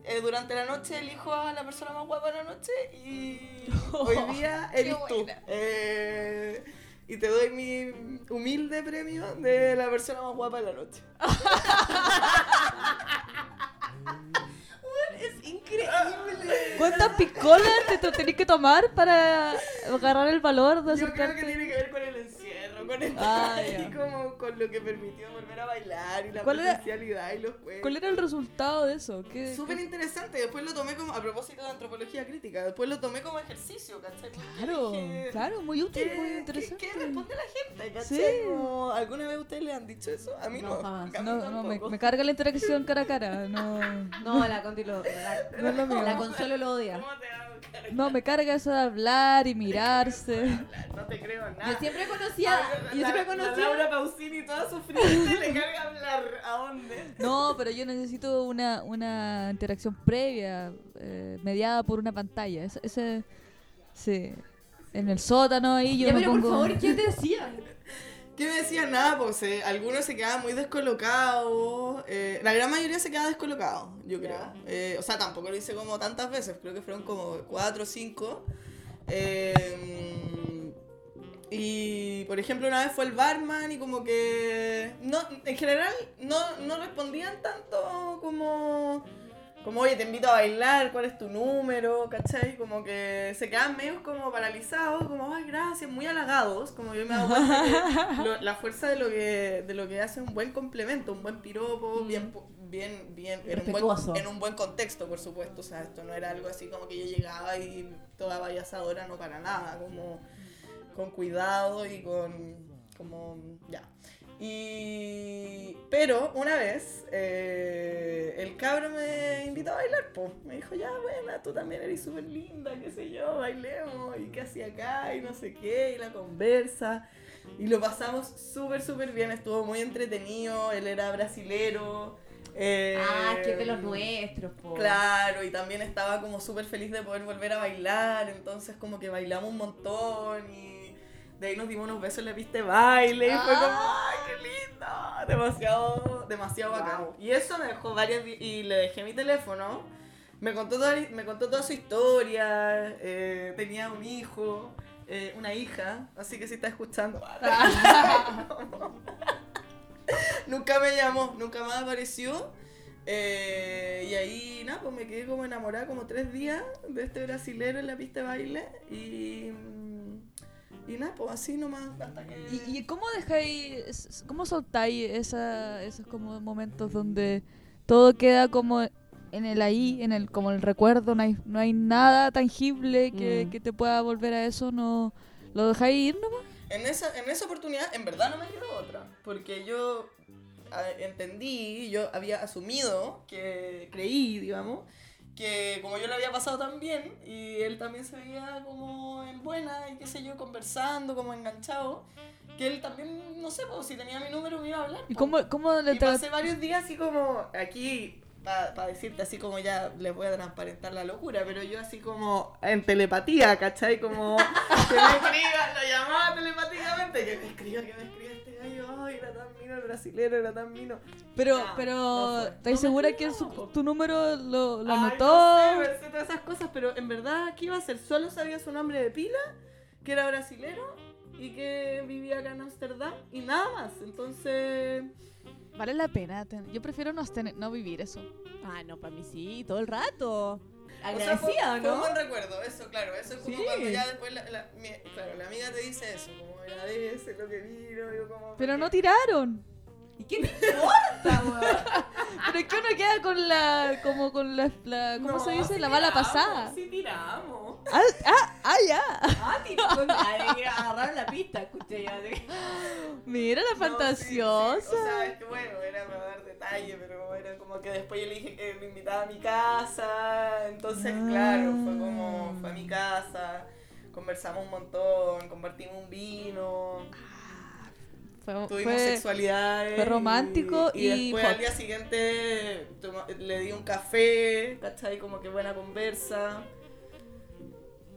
eh, durante la noche elijo a la persona más guapa de la noche y hoy día eres tú. Eh, y te doy mi humilde premio de la persona más guapa de la noche. Es increíble. ¿Cuántas picolas te, te tenés que tomar para agarrar el valor de Yo creo que acercarte? tiene que ver con el encierro, con Ah, y como con lo que permitió volver a bailar y la ¿Cuál era- presencialidad y los juegos. ¿Cuál era el resultado de eso? ¿Qué, Súper qué- interesante, después lo tomé como, a propósito de antropología crítica, después lo tomé como ejercicio, ¿cachai? Claro, dije, claro, muy útil, ¿Qué, muy interesante. qué responde la gente, cachai? Sí. Como, ¿Alguna vez ustedes le han dicho eso? A mí no. No, jamás. No, no, me, carga la interacción cara a cara. No, No, la Conti lo. La, no es lo mío. la Consuelo lo odia. No, me carga eso de hablar y mirarse. No te creo nada. Yo siempre conocía. Yo la- siempre la conocía. Laura Pausini toda sufriente le carga hablar. ¿A dónde? No, pero yo necesito una, una interacción previa, eh, mediada por una pantalla. Ese, ese- sí. En el sótano ahí yo Ya, me pero pongo... por favor, ¿qué te decía? ¿Qué me decían? Nada, pues eh, algunos se quedaban muy descolocados. eh, la gran mayoría se quedaba descolocado, yo creo. Eh, o sea, tampoco lo hice como tantas veces, creo que fueron como cuatro o cinco. Eh, y por ejemplo, una vez fue el barman y como que. No, en general no, no respondían tanto como. Como, oye, te invito a bailar, ¿cuál es tu número? ¿Cachai? Como que se quedan medio como paralizados, como, ay, gracias, muy halagados. Como yo me que lo- la fuerza de lo que de lo que hace un buen complemento, un buen piropo, Mm. bien, bien, bien, en un, buen, en un buen contexto, por supuesto. O sea, esto no era algo así como que yo llegaba y toda payasadora, no para nada, como con cuidado y con, como, ya. Y, pero una vez eh, el cabro me invitó a bailar, pues me dijo, ya, buena, tú también eres súper linda, qué sé yo, bailemos, y qué hacía acá, y no sé qué, y la conversa. Y lo pasamos súper, súper bien, estuvo muy entretenido, él era brasilero. eh, Ah, que es de los nuestros, po. Claro, y también estaba como súper feliz de poder volver a bailar, entonces como que bailamos un montón y de ahí nos dimos unos besos en la pista de baile y fue como, ¡ay, qué lindo! Demasiado, demasiado bacán. Y eso me dejó varias, y le dejé mi teléfono, me contó toda, me contó toda su historia, eh, tenía un hijo, eh, una hija, así que si está escuchando, nunca me llamó, nunca más apareció. Eh, y ahí, nada, pues me quedé como enamorada como tres días de este brasilero en la pista de baile. Y, y nada, pues así nomás. ¿Y, y cómo dejáis, cómo soltáis esa, esos como momentos donde todo queda como en el ahí, en el como el recuerdo, no hay, no hay nada tangible que, Mm. que te pueda volver a eso, no lo dejáis ir nomás? En esa, en esa oportunidad, en verdad no me quedó otra. Porque yo entendí, yo había asumido, que creí, digamos, que como yo lo había pasado tan bien y él también se veía como en buena y qué sé yo, conversando, como enganchado, que él también, no sé, pues, si tenía mi número me iba a hablar. ¿Y po. cómo, cómo le Y pasé varios días así como aquí, para decirte así como ya les voy a transparentar la locura, pero yo así como en telepatía, ¿cachai? Como que me escriba, lo llamaba telepáticamente, que me escriba, que me escriba ay, era tan mino el brasilero, era tan mino. Pero, pero. ¿estáis No segura que su- tu número lo, lo Ay, anotó? No sé, pensé todas esas cosas, pero en verdad, ¿qué iba a hacer? Solo sabía su nombre de pila, que era brasilero y que vivía acá en Ámsterdam y nada más. Entonces, Vale la pena. Yo prefiero no, tener- no vivir eso. Ah, no, para mí sí, todo el rato. O sea, Agradecida, fue, fue un ¿no? buen recuerdo, eso, claro. Eso es como Sí. cuando ya después, la, la- mi- claro, la amiga te dice eso, como agradece lo que vino, yo como... Pero no tiraron. ¿Y qué te importa, weón? Pero es que uno queda con la, como con la, la- ¿cómo No, se dice? sí la bala tiramos, pasada. Sí tiramos. Ah, ah, ah, ya. Ah, tipo, ay, agarraron la pista, escuché ya. Mira la No, sí, sí, fantasiosa. O sea, es que bueno, era para dar detalle, pero era como que después yo le dije que me invitaba a mi casa. Entonces, Ah. claro, fue como, fue a mi casa, conversamos un montón, compartimos un vino. Fue, Tuvimos fue- sexualidad. fue romántico y después hot. al día siguiente toma- le di un café, ¿cachai? Como que buena conversa.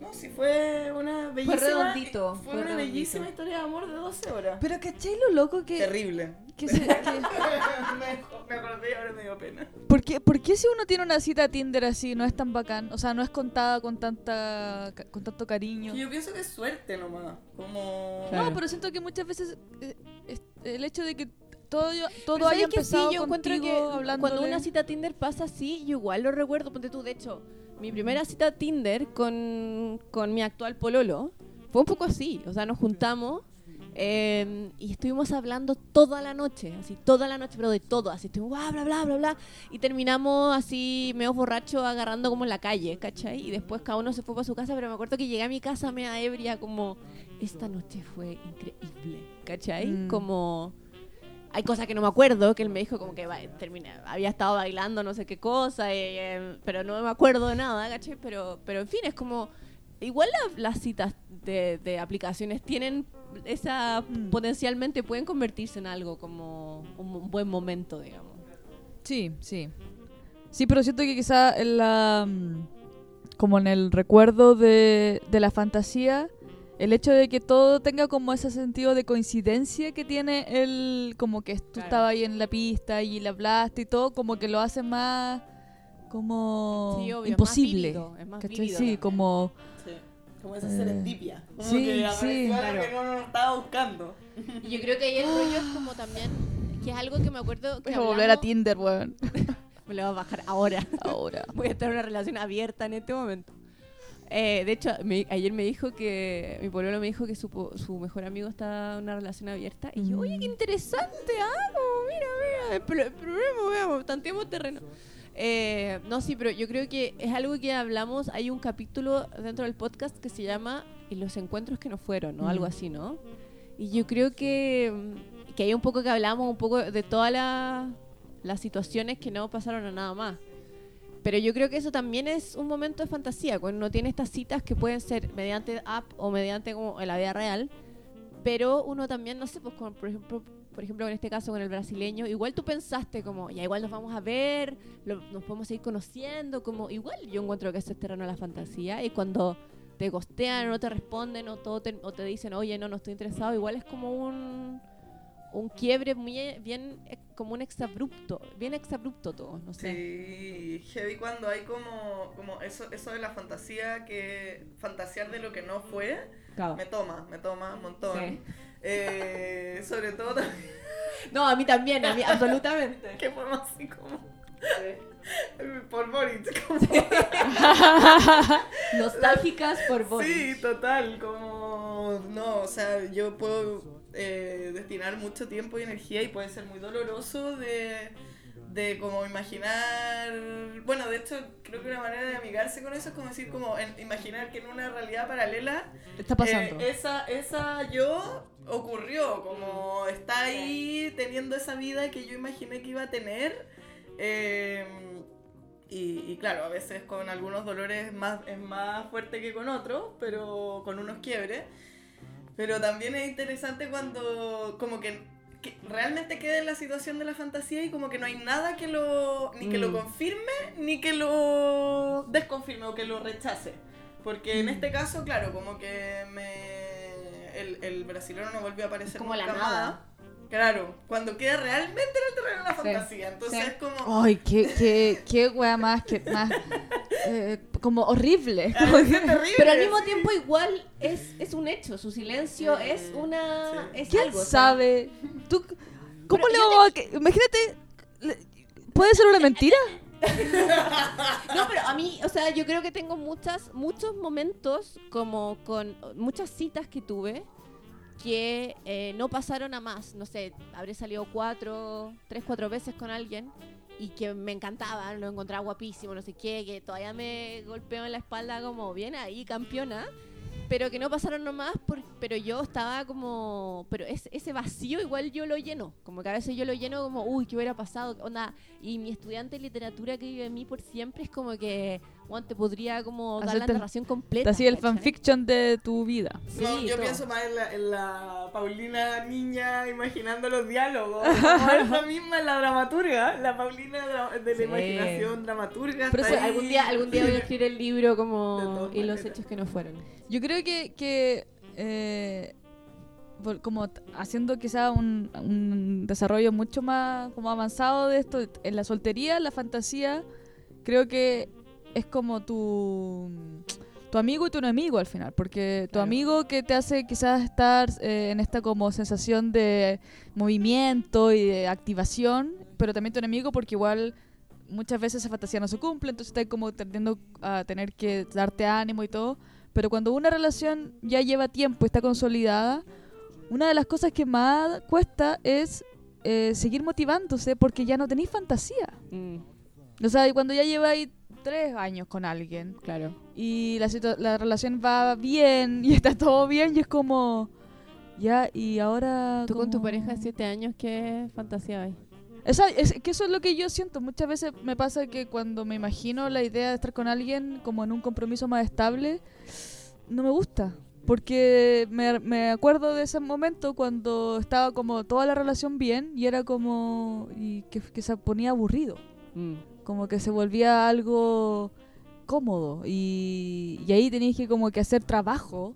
No, sí, fue una bellísima. redondito, Fue, fue una redondito. bellísima historia de amor de 12 horas. Pero ¿cachai lo loco que... Terrible. ¿Qué se- me, me acordé y ahora me dio pena. ¿Por, qué, por qué si uno tiene una cita Tinder así no es tan bacán? O sea, no es contada con tanta ca- con tanto cariño. Yo pienso que es suerte nomás. Como. Claro. No, pero siento que muchas veces eh, el hecho de que todo, todo haya ¿sabes que sí? empezado yo encuentro que hablándole. cuando una cita Tinder pasa así, yo igual lo recuerdo. Ponte tú, de hecho, mi primera cita Tinder con, con mi actual pololo fue un poco así. O sea, nos juntamos eh, y estuvimos hablando toda la noche, así, toda la noche, pero de todo. Así, estuvimos bla, bla, bla, bla, bla. Y terminamos así, medio borracho, agarrando como en la calle, ¿cachai? Y después cada uno se fue para su casa, pero me acuerdo que llegué a mi casa media ebria, como, esta noche fue increíble, ¿cachai? Mm. Como hay cosas que no me acuerdo, que él me dijo como que termina, había estado bailando no sé qué cosa, eh, pero no me acuerdo de nada, ¿cachai? Pero, pero en fin, es como, igual la- las citas de, de aplicaciones tienen esa, Mm. potencialmente pueden convertirse en algo como un, un buen momento, digamos. Sí, sí. Sí, pero siento que quizá en la mm, como en el recuerdo de, de la fantasía, el hecho de que todo tenga como ese sentido de coincidencia que tiene el como que tú Claro. estabas ahí en la pista y le hablaste y todo, como que lo hace más como Sí, obvio, más imposible. vívido, es más Sí, también. como Sí. Como esa serendipia. Como sí, que sí, claro. que no nos estaba buscando. Y yo creo que ahí el rollo es como también, que es algo que me acuerdo que voy a volver a Tinder, weón. Me lo voy a bajar ahora. Ahora. Voy a estar en una relación abierta en este momento. Eh, de hecho, me- ayer me dijo que mi pueblo me dijo que su, su mejor amigo está en una relación abierta. Y yo, oye, qué interesante, ah, como, mira, mira, pero, probemos, veamos, tanteemos terreno. Eh, no, sí, pero yo creo que es algo que hablamos. Hay un capítulo dentro del podcast que se llama "Y Los encuentros que no fueron, ¿no? Algo Mm. así, ¿no? Y yo creo que, mm, que hay un poco que hablamos un poco de todas la- las situaciones que no pasaron a nada más. Pero yo creo que eso también es un momento de fantasía, cuando uno tiene estas citas que pueden ser mediante app o mediante como en la vida real, pero uno también, no sé, pues con- por ejemplo, por ejemplo en este caso con el brasileño, igual tú pensaste como, ya igual nos vamos a ver, nos podemos ir conociendo, como igual yo encuentro que ese es terreno de la fantasía y cuando te gostean o no te responden o, todo te, o te dicen, oye, no, no estoy interesado, igual es como un, un quiebre muy eh, bien, como un exabrupto, bien exabrupto todo, no sé. Sí, heavy cuando hay como, como eso, eso de la fantasía, que fantasear de lo que no fue, Claro. me toma, me toma un montón. Sí. Eh, sobre todo también, No, a mí también, a mí absolutamente. que más así como por Boric, como Nostálgicas por vos. Sí, total, como no, o sea, yo puedo eh, destinar mucho tiempo y energía y puede ser muy doloroso de, de como imaginar, bueno, de hecho creo que una manera de amigarse con eso es como decir, como en- imaginar que en una realidad paralela Está pasando. eh, esa, esa yo ocurrió, como está ahí teniendo esa vida que yo imaginé que iba a tener. eh, y, y claro, a veces con algunos dolores más, es más fuerte que con otros, pero con unos quiebres. Pero también es interesante cuando como que, que realmente queda en la situación de la fantasía y como que no hay nada que lo ni que lo Mm. confirme ni que lo desconfirme o que lo rechace. Porque en Mm. este caso, claro, como que me el, el brasileño no volvió a aparecer Como la nada. más. Claro, cuando queda realmente en el terreno de la Sí. fantasía. Entonces Sí. es como... Ay, qué, qué, qué wea más, que más eh, como horrible. terrible, Pero al mismo sí. tiempo igual es, es un hecho, su silencio es una... sí. Es ¿Quién algo, sabe? ¿Tú, ¿Cómo Pero le yo vamos a que- Imagínate, ¿puede ser una mentira? No, pero a mí, o sea, yo creo que tengo muchas, muchos momentos como con muchas citas que tuve que eh, no pasaron a más. No sé, habré salido cuatro, tres, cuatro veces con alguien y que me encantaban, lo encontraba guapísimo, no sé qué, que todavía me golpeó en la espalda como bien ahí, campeona. Pero que no pasaron nomás, por, pero yo estaba como... Pero es, ese vacío igual yo lo lleno. Como que a veces yo lo lleno como, uy, ¿qué hubiera pasado? Onda, y mi estudiante de literatura que vive en mí por siempre es como que, Juan, te podría como dar la narración completa. Así el fanfiction de tu vida. Sí, no, yo todo. pienso más en la, en la Paulina niña imaginando los diálogos. Como esa misma la dramaturga, la Paulina de la Sí. imaginación dramaturga. Pero eso, algún día, algún día voy a escribir el libro como y los hechos que no fueron. Yo creo que, que eh, como haciendo quizá un, un desarrollo mucho más como avanzado de esto, en la soltería, la fantasía, creo que es como tu, tu amigo y tu enemigo al final, porque tu Claro. amigo que te hace quizás estar eh, en esta como sensación de movimiento y de activación, pero también tu enemigo porque igual muchas veces esa fantasía no se cumple, entonces estás como tendiendo a tener que darte ánimo y todo. Pero cuando una relación ya lleva tiempo y está consolidada, una de las cosas que más cuesta es eh, seguir motivándose porque ya no tenéis fantasía. Mm, O sea, y cuando ya lleváis tres años con alguien claro. y la, la relación va bien y está todo bien y es como... Ya, y ahora... Tú con tu pareja de siete años, ¿qué fantasía hay? Esa- es que eso es lo que yo siento. Muchas veces me pasa que cuando me imagino la idea de estar con alguien como en un compromiso más estable, no me gusta. Porque me, me acuerdo de ese momento cuando estaba como toda la relación bien y era como... y que, que se ponía aburrido. Mm, Como que se volvía algo cómodo. Y, y ahí tenías que como que hacer trabajo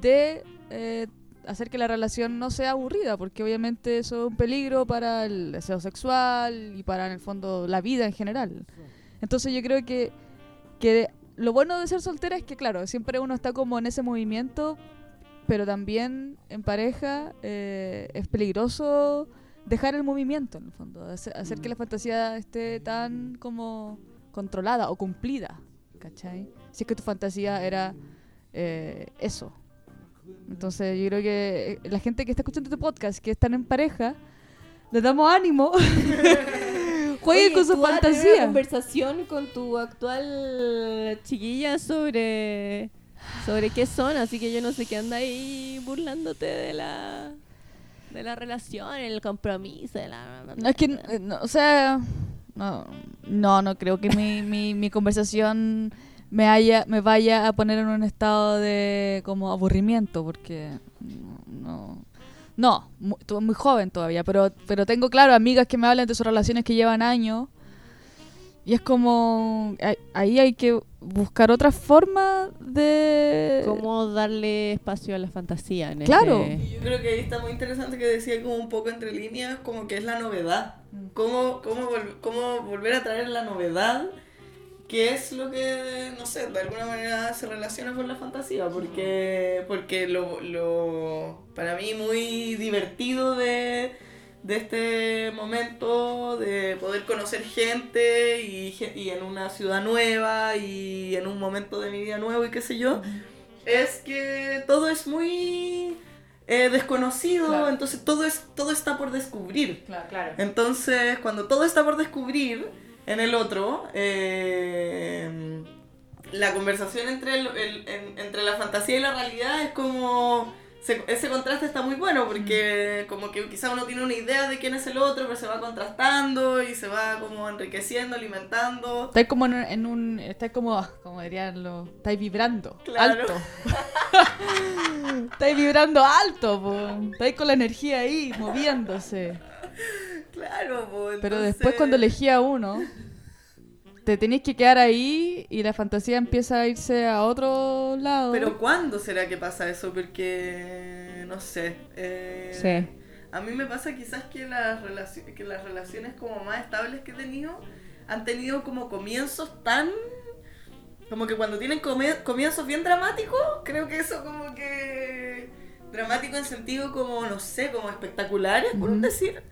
de eh, hacer que la relación no sea aburrida, porque obviamente eso es un peligro para el deseo sexual y para en el fondo la vida en general. Entonces yo creo que, que lo bueno de ser soltera es que claro, siempre uno está como en ese movimiento, pero también en pareja eh, es peligroso dejar el movimiento en el fondo, hacer, hacer que la fantasía esté tan como controlada o cumplida, ¿cachai? Si es que tu fantasía era eh, eso. Entonces yo creo que eh, la gente que está escuchando este podcast, que están en pareja, les damos ánimo. Jueguen Oye, con su tú vas a tener una fantasía. conversación con tu actual chiquilla sobre sobre qué son, así que yo no sé qué anda ahí burlándote de la de la relación, el compromiso, de la No, es que, eh, no, o sea, no, no, no creo que mi, mi, mi conversación me haya, me vaya a poner en un estado de como aburrimiento, porque no, no, no mu- tu- muy joven todavía, pero, pero tengo claro amigas que me hablan de sus relaciones que llevan años y es como ahí- hay que buscar otra forma de cómo darle espacio a la fantasía en Claro. ese- Yo creo que ahí está muy interesante que decía como un poco entre líneas, como que es la novedad. Cómo, cómo, vol- cómo volver a traer la novedad, que es lo que, no sé, de alguna manera se relaciona con la fantasía, porque, porque lo, lo para mí muy divertido de, de este momento, de poder conocer gente y, y en una ciudad nueva y en un momento de mi vida nuevo y qué sé yo, es que todo es muy eh, desconocido, Claro. entonces todo, es, todo está por descubrir. Claro, claro. Entonces, cuando todo está por descubrir en el otro, eh, la conversación entre, el- el- en- entre la fantasía y la realidad es como... se- ese contraste está muy bueno porque como que quizá uno tiene una idea de quién es el otro, pero se va contrastando y se va como enriqueciendo, alimentando. Estáis como en un, en un- estáis como, ah, como dirían los, estáis vibrando, Claro. alto. estáis vibrando alto, po. estáis con la energía ahí, moviéndose. Claro, pues, Pero después cuando elegí a uno, te tenéis que quedar ahí y la fantasía empieza a irse a otro lado. Pero ¿cuándo será que pasa eso? Porque, no sé. eh, Sí. A mí me pasa quizás que las, que las relaciones como más estables que he tenido han tenido como comienzos tan... Como que cuando tienen comienzos bien dramáticos, creo que eso como que... Dramático en sentido como, no sé, como espectaculares, por un Ujú. decir.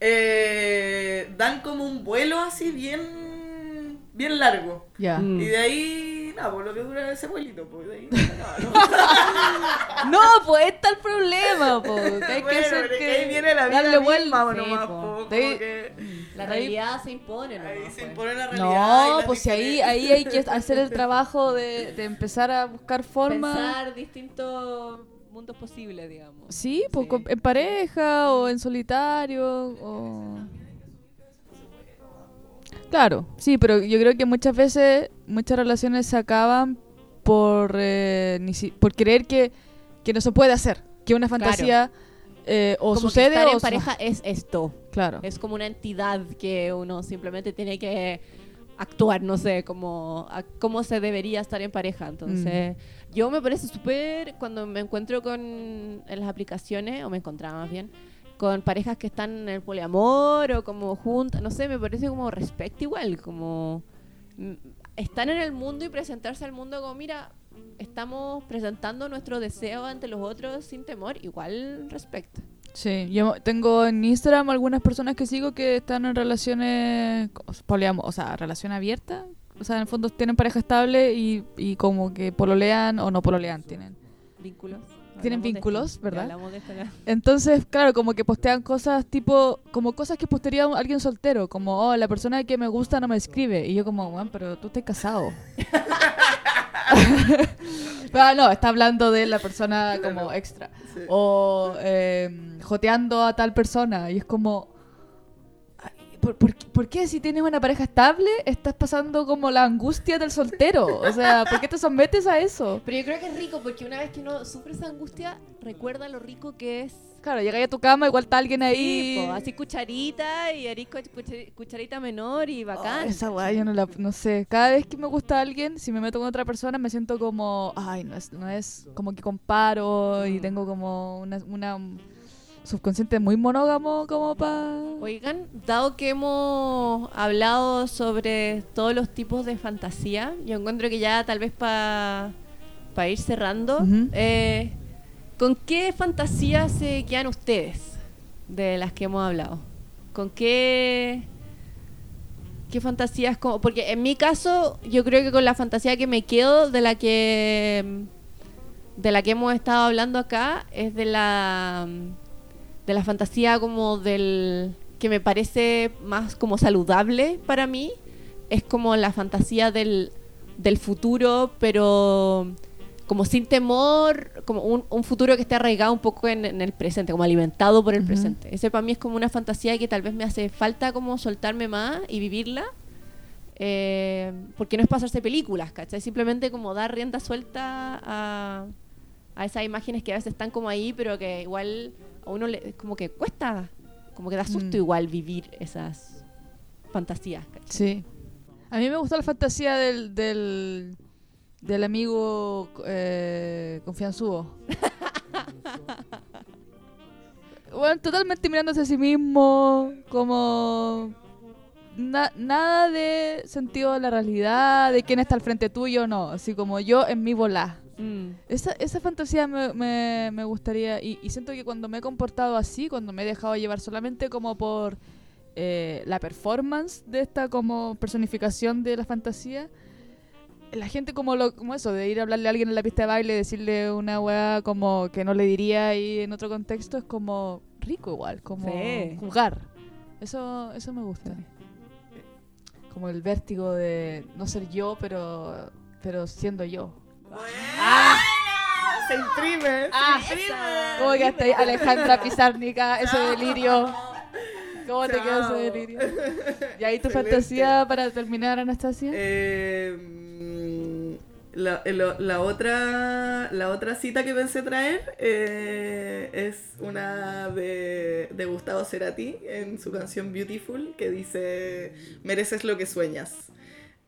eh, dan como un vuelo así bien... Bien largo. Ya. Mm. Y de ahí, nada, por lo que dura ese vuelito, pues de ahí. no, no. No, pues ahí está el problema, po. que hay que hacer que, que ahí viene la vida darle vuelta. o Sí, nomás, po. po, como De ahí- que La Ahí- realidad se impone, ahí nomás, se pues. impone la realidad. No, la pues si ahí, ahí hay que hacer el trabajo de, de empezar a buscar formas. Pensar distintos mundos posibles, digamos. Sí, pues Sí. en pareja o en solitario o... Claro, sí, pero yo creo que muchas veces muchas relaciones se acaban por, eh, ni si- por creer que, que no se puede hacer, que una fantasía eh, o Como que sucede estar o en pareja es esto. Claro. Es como una entidad que uno simplemente tiene que actuar, no sé, como a- cómo se debería estar en pareja. Entonces, yo me parece súper cuando me encuentro con en las aplicaciones, o me encontraba más bien, con parejas que están en el poliamor o como juntas, no sé, me parece como respecto igual, como mm, están en el mundo y presentarse al mundo como, mira, estamos presentando nuestro deseo ante los otros sin temor, igual respecto. Sí, yo tengo en Instagram algunas personas que sigo que están en relaciones poliamo, o sea, relación abierta. O sea, en el fondo tienen pareja estable y, y como que pololean o no pololean tienen. Vínculos. Tienen vínculos, esto, ¿verdad? de esto. Entonces, claro, como que postean cosas tipo, como cosas que postearía alguien soltero, como, oh, la persona que me gusta no me escribe. Y yo como, bueno, pero tú estás casado. pero ah, no, está hablando de la persona como extra. Sí. O eh, joteando a tal persona. Y es como, ¿por, por, qué- por qué si tienes una pareja estable estás pasando como la angustia del soltero? O sea, ¿por qué te sometes a eso? Pero yo creo que es rico porque una vez que uno sufre esa angustia, recuerda lo rico que es. Claro, llegáis a tu cama, igual está alguien ahí. Sí, po, así cucharita y arisco cuchar- cucharita menor y bacán. Oh, esa weá yo no la no sé. Cada vez que me gusta alguien, si me meto con otra persona, me siento como, ay, no es, no es como que comparo y tengo como una, una subconsciente muy monógamo como para... Oigan, dado que hemos hablado sobre todos los tipos de fantasía, yo encuentro que ya tal vez para ir cerrando, eh, ¿con qué fantasías se quedan ustedes de las que hemos hablado? ¿Con qué, qué fantasías? como- Porque en mi caso, yo creo que con la fantasía que me quedo de la que de la que hemos estado hablando acá es de la de la fantasía como del que me parece más como saludable para mí es como la fantasía del, del futuro pero como sin temor como un, un futuro que esté arraigado un poco en, en el presente como alimentado por el presente ese para mí es como una fantasía que tal vez me hace falta como soltarme más y vivirla eh, porque no es pasarse películas, ¿cachai? Simplemente como dar rienda suelta a, a esas imágenes que a veces están como ahí, pero que igual a uno le, como que cuesta, como que da susto Mm. igual vivir esas fantasías, ¿cachai? Sí. A mí me gustó la fantasía del, del, del amigo eh, confianzudo. bueno, totalmente mirándose a sí mismo, como... na- nada de sentido de la realidad, de quién está al frente tuyo, no. Así como yo en mi volá. Mm. Esa, esa fantasía me, me, me gustaría, y, y siento que cuando me he comportado así, cuando me he dejado llevar solamente como por eh, la performance de esta como personificación de la fantasía, la gente como lo como eso, de ir a hablarle a alguien en la pista de baile, decirle una weá como que no le diría ahí en otro contexto, es como rico igual, como Sí. jugar. Eso, eso me gusta. Como el vértigo de no ser yo, pero, pero siendo yo. Se imprime. Ah, se imprime. ¿Cómo quedaste Alejandra Pizarnica? Ese delirio. ¿Cómo te quedó ese delirio? ¿Y ahí tu Excelente. fantasía para terminar, Anastasia? Eh, mm, la, la- la otra, la otra cita que pensé traer eh, es una de, de Gustavo Cerati en su canción Beautiful que dice mereces lo que sueñas.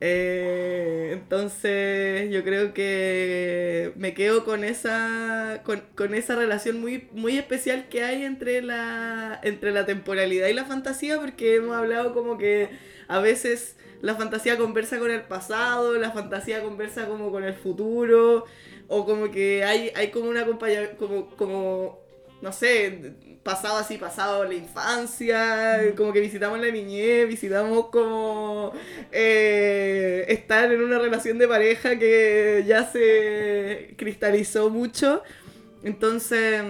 Eh, entonces yo creo que me quedo con esa con, con esa relación muy muy especial que hay entre la entre la temporalidad y la fantasía porque hemos hablado como que a veces la fantasía conversa con el pasado, la fantasía conversa como con el futuro, o como que hay, hay como una acompañamiento, como, como, no sé, pasado así, pasado la infancia, como que visitamos la niñez, visitamos como eh, estar en una relación de pareja que ya se cristalizó mucho. Entonces,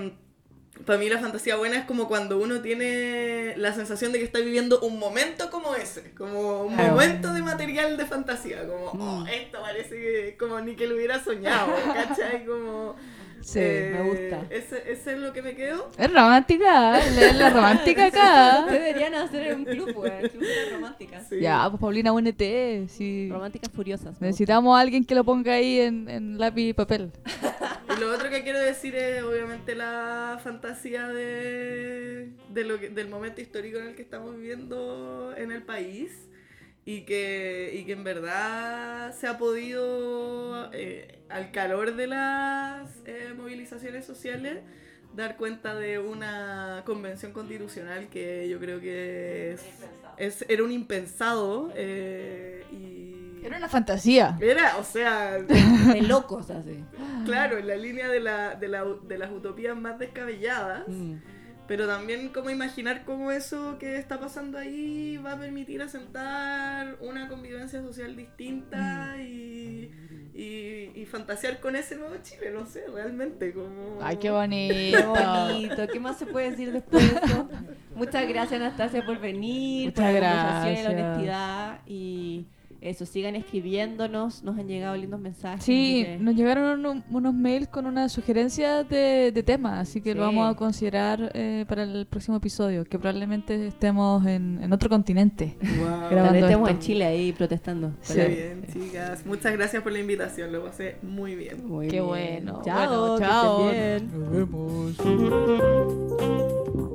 para mí la fantasía buena es como cuando uno tiene la sensación de que está viviendo un momento como ese, como un Claro. momento de material de fantasía, como, oh, Mm. esto parece que como ni que lo hubiera soñado, ¿cachai? Como... Sí, eh, me gusta. Ese, ese es lo que me quedo. Es romántica, ¿eh? la romántica acá. Ustedes deberían hacer un club, güey, el club de románticas. Sí. Ya, pues Paulina, únete. Sí. Románticas furiosas. Necesitamos a alguien que lo ponga ahí en, en lápiz y papel. Y lo otro que quiero decir es obviamente la fantasía de, de lo que- del momento histórico en el que estamos viviendo en el país. Y que, y que en verdad se ha podido, eh, al calor de las eh, movilizaciones sociales, dar cuenta de una convención constitucional que yo creo que es, es- era un impensado eh, y Era una fantasía. era, o sea, De locos así. claro, en la línea de, la, de, la- de las utopías más descabelladas, Mm. Pero también como imaginar cómo eso que está pasando ahí va a permitir asentar una convivencia social distinta y, y, y fantasear con ese nuevo Chile, no sé, realmente, como... Ay, qué Qué bonito. bonito. ¿Qué más se puede decir después de eso? Muchas gracias, Anastasia, por venir, Muchas por la conversación y la gracias. honestidad. Y eso, sigan escribiéndonos. Nos han llegado lindos mensajes. Sí, que- nos llegaron uno- unos mails con unas sugerencias de, de temas, así que lo vamos a considerar eh, para el próximo episodio, que probablemente estemos en, en otro continente. Wow. Tal vez estemos esto. en Chile ahí protestando. Sí. Qué bien, chicas. Muchas gracias por la invitación, lo pasé muy bien. Muy Qué bien. bueno. Chao, Bueno, que chao. estén bien. Nos vemos.